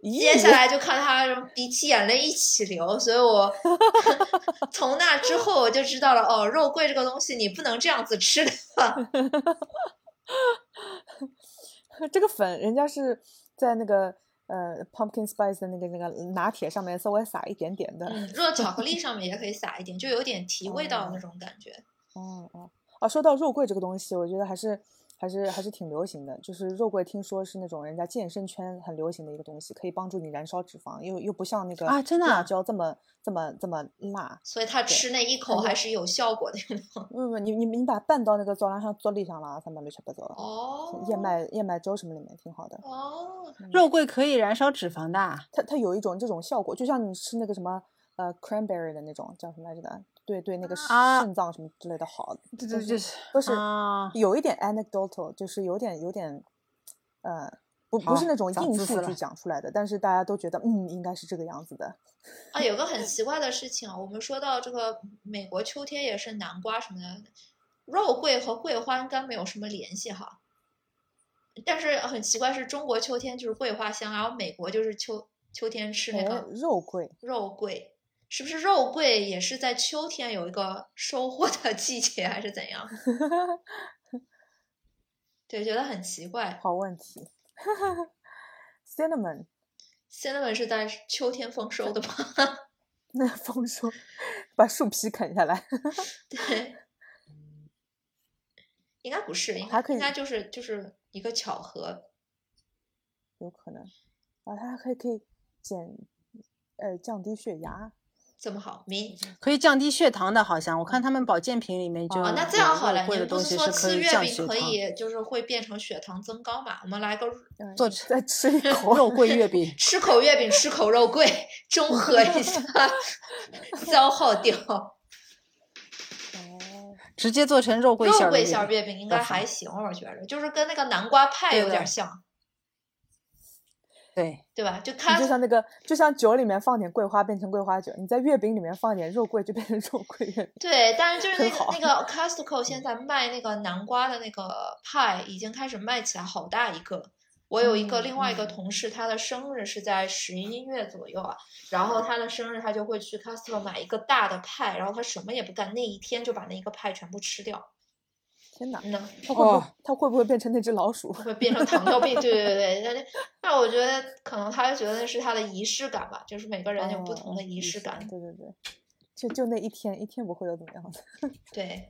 接下来就看他鼻涕眼泪一起流，所以我 从那之后我就知道了，哦，肉桂这个东西你不能这样子吃的。这个粉，人家是在那个呃 pumpkin spice 的那个那个拿铁上面稍微撒一点点的。嗯，热巧克力上面也可以撒一点，就有点提味道的那种感觉。哦哦哦，说到肉桂这个东西，我觉得还是还是还是挺流行的。就是肉桂，听说是那种人家健身圈很流行的一个东西，可以帮助你燃烧脂肪，又又不像那个啊真的啊辣椒这么这么这么辣。所以他吃那一口还是有效果的。不不，你你你把它拌到那个早上上做里上了，啥么乱七八糟的。哦，燕麦燕麦粥什么里面挺好的。哦，肉桂可以燃烧脂肪的啊，它它有一种这种效果，就像你吃那个什么呃 cranberry 的那种叫什么来着的，对对，那个啊肾脏什么之类的好，对对，就就是都是啊，有一点 anecdotal，就是有点有点，呃，不不是那种硬数据讲出来的，但是大家都觉得嗯应该是这个样子的。啊，有个很奇怪的事情啊，我们说到这个美国秋天也是南瓜什么的，肉桂和桂花应该没有什么联系哈。但是很奇怪，是中国秋天就是桂花香，然后美国就是秋秋天吃那哎个肉桂，肉桂，是不是肉桂也是在秋天有一个收获的季节，还是怎样？对，觉得很奇怪。好问题。cinnamon，cinnamon 是在秋天丰收的吗？那 丰收，把树皮啃下来。对，应该不是，应还可以应该就是就是一个巧合。有可能，啊，它还可以可以减，呃，降低血压。这么好，明可以降低血糖的，好像我看他们保健品里面就哦，那这样好了，肉桂的您不是说吃月饼可。以就是会变成血糖增高嘛？我们来个嗯做 再吃一口肉桂月饼，吃口月饼，吃口肉桂，中和一下，消耗掉。哦，直接做成肉桂馅肉桂儿月饼馅月饼应该还行，我觉着就是跟那个南瓜派有点的像，对，对吧？就你看就像那个，就像酒里面放点桂花变成桂花酒，你在月饼里面放点肉桂就变成肉桂月饼。对，但是就是那个那个 Costco 现在卖那个南瓜的那个派已经开始卖起来，好大一个。我有一个嗯另外一个嗯同事，他的生日是在十一月左右啊，然后他的生日他就会去 Costco 买一个大的派，然后他什么也不干，那一天就把那一个派全部吃掉。天哪，那他，会不会哦它会不会变成那只老鼠？会变成糖尿病，对对对对。但但我觉得可能他觉得那是他的仪式感吧，就是每个人有不同的哦仪式感。对对对，就就那一天，一天不会有怎么样的。对，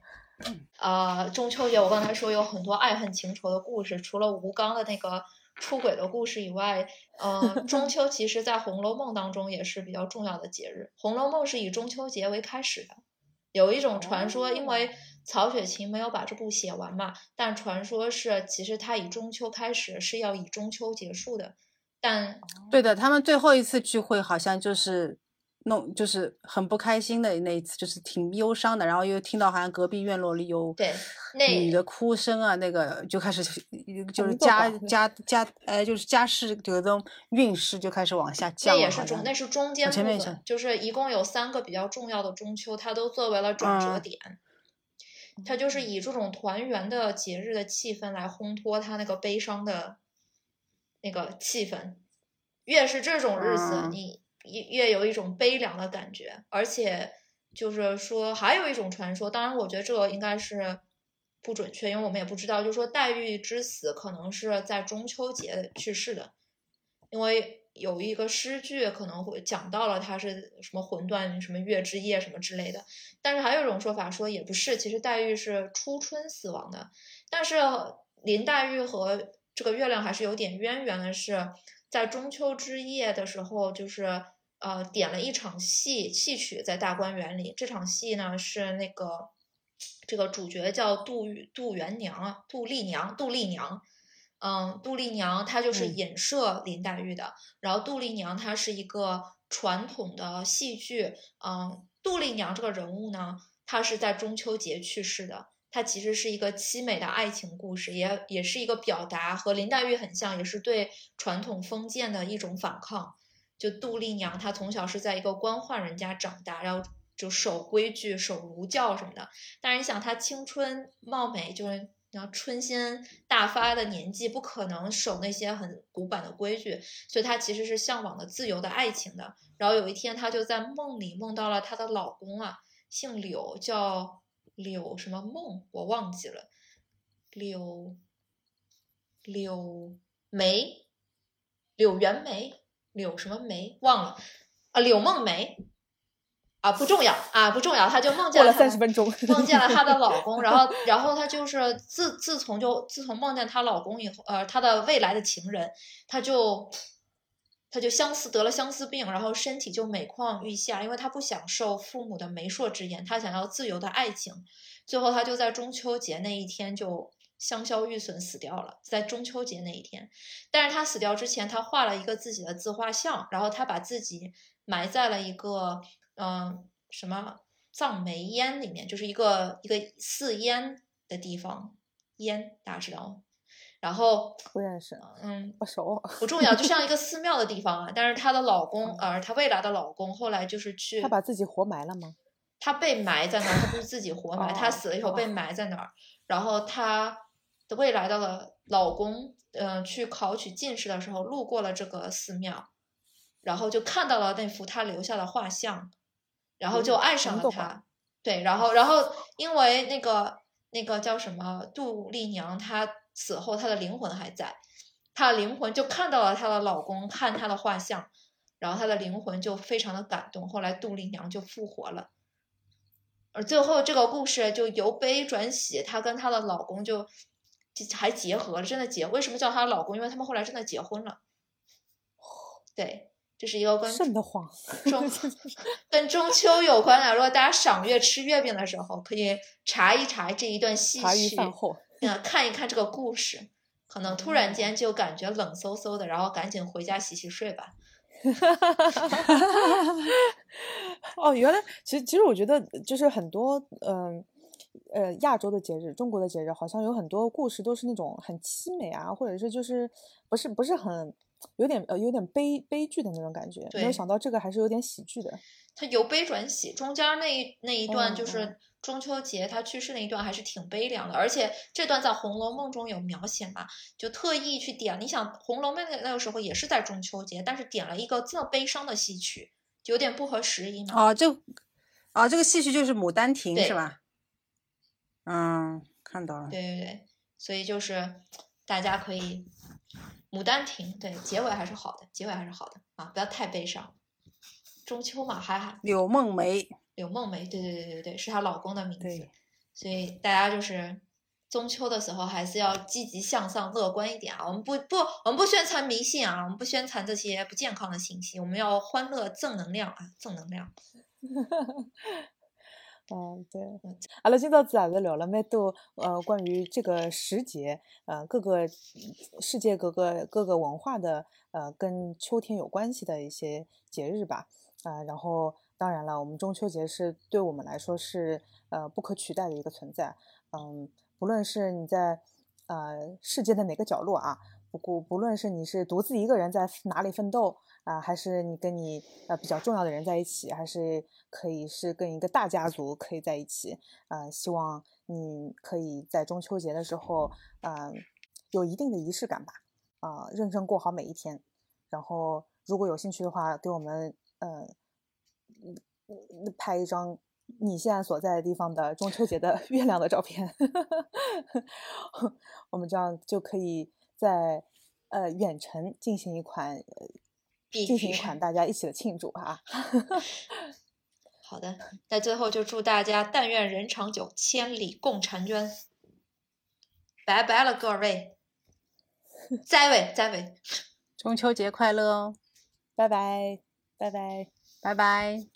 呃，中秋节我刚才说有很多爱恨情仇的故事，除了吴刚的那个出轨的故事以外，呃，中秋其实在《红楼梦》当中也是比较重要的节日，《红楼梦》是以中秋节为开始的。有一种传说，因为曹雪芹没有把这部写完嘛，但传说是其实他以中秋开始，是要以中秋结束的。但对的，他们最后一次聚会好像就是弄，就是很不开心的那一次，就是挺忧伤的。然后又听到好像隔壁院落里有对那女的哭声啊，那个就开始就是家家家呃，就是家世这种运势就开始往下降。那也是中，那是中间部分前面想，就是一共有三个比较重要的中秋，它都作为了转折嗯点。它就是以这种团圆的节日的气氛来烘托他那个悲伤的那个气氛。越是这种日子，嗯你越越有一种悲凉的感觉，而且就是说还有一种传说，当然我觉得这个应该是不准确，因为我们也不知道，就是说黛玉之死可能是在中秋节去世的，因为有一个诗句可能会讲到了他是什么魂断什么月之夜什么之类的，但是还有一种说法说也不是，其实黛玉是初春死亡的，但是林黛玉和这个月亮还是有点渊源的是，在中秋之夜的时候，就是呃点了一场戏戏曲在大观园里，这场戏呢是那个这个主角叫杜杜元娘，杜丽娘，杜丽娘。嗯，杜丽娘她就是嗯影射林黛玉的，然后杜丽娘她是一个传统的戏剧，嗯，杜丽娘这个人物呢，她是在中秋节去世的，她其实是一个凄美的爱情故事，也也是一个表达，和林黛玉很像，也是对传统封建的一种反抗。就杜丽娘，她从小是在一个官宦人家长大，然后就守规矩、守儒教什么的。但是你想，她青春貌美，就是然后春心大发的年纪，不可能守那些很古板的规矩，所以她其实是向往的自由的爱情的。然后有一天，她就在梦里梦到了她的老公啊，姓柳，叫柳什么梦，我忘记了，柳柳梅，柳元梅，柳什么梅忘了啊，柳梦梅啊，不重要啊，不重要，她就梦见了她三十分钟，梦见了她的老 公，然后然后她就是自自从就自从梦见她老公以后，呃，她的未来的情人，她就她就相思得了相思病，然后身体就每况愈下，因为她不享受父母的媒妁之言，她想要自由的爱情，最后她就在中秋节那一天就香消玉损死掉了，在中秋节那一天。但是她死掉之前，她画了一个自己的自画像，然后她把自己埋在了一个嗯、呃什么藏梅烟里面，就是一个一个寺烟的地方，烟大家知道吗？然后不认识，嗯，不熟。不重要，就像一个 寺庙的地方啊。但是她的老公，呃，她未来的老公后来就是去，她把自己活埋了吗？她被埋在那儿，她不是自己活埋，她哦死了以后被哦埋在那儿。然后她的未来的老公，嗯、去考取进士的时候，路过了这个寺庙，然后就看到了那幅她留下的画像，然后就嗯爱上了他。对，然后然后因为那个那个叫什么杜丽娘，她死后她的灵魂还在，她的灵魂就看到了她的老公看她的画像，然后她的灵魂就非常的感动。后来杜丽娘就复活了，而最后这个故事就由悲转喜，她跟她的老公就就还结合了，真的结。为什么叫她老公？因为他们后来真的结婚了。对，这是一个跟瘆得慌。中跟中秋有关的。如果大家赏月吃月饼的时候，可以查一查这一段戏曲，看一看这个故事，可能突然间就感觉冷飕飕的，然后赶紧回家洗洗睡吧。哦，原来其实其实我觉得就是很多嗯呃亚洲的节日，中国的节日，好像有很多故事都是那种很凄美啊，或者是就是不是不是很有点呃有点悲悲剧的那种感觉。没有想到这个还是有点喜剧的。它由悲转喜，中间那一那一段就嗯是中秋节他去世那一段还是挺悲凉的，而且这段在《红楼梦》中有描写嘛，就特意去点。你想，《红楼梦》那那个时候也是在中秋节，但是点了一个这么悲伤的戏曲，有点不合时宜嘛。哦，这哦这个戏曲就是《牡丹亭》是吧？嗯，看到了。对对对，所以就是大家可以《牡丹亭》对结尾还是好的，结尾还是好的啊，不要太悲伤。中秋嘛，还还柳梦梅，柳梦梅，对对对对对，是她老公的名字对，所以大家就是中秋的时候还是要积极向上、乐观一点啊。我们不不，我们不宣传迷信啊，我们不宣传这些不健康的信息，我们要欢乐、正能量啊，正能量。嗯，对。阿拉今朝子也是聊了蛮多，呃，关于这个时节，呃，各个世界各个各个文化的，呃，跟秋天有关系的一些节日吧，啊、然后当然了，我们中秋节是对我们来说是呃不可取代的一个存在，嗯，不论是你在呃世界的哪个角落啊，不过不论是你是独自一个人在哪里奋斗啊、还是你跟你呃比较重要的人在一起，还是可以是跟一个大家族可以在一起，呃，希望你可以在中秋节的时候，呃，有一定的仪式感吧，啊、认真过好每一天。然后，如果有兴趣的话，给我们呃嗯嗯拍一张你现在所在的地方的中秋节的 月亮的照片，我们这样就可以在呃远程进行一款必须一款，大家一起的庆祝。哈，好的，那最后就祝大家但愿人长久，千里共婵娟。拜拜了，各位，再会，再会。中秋节快乐哦，拜拜，拜拜，拜拜。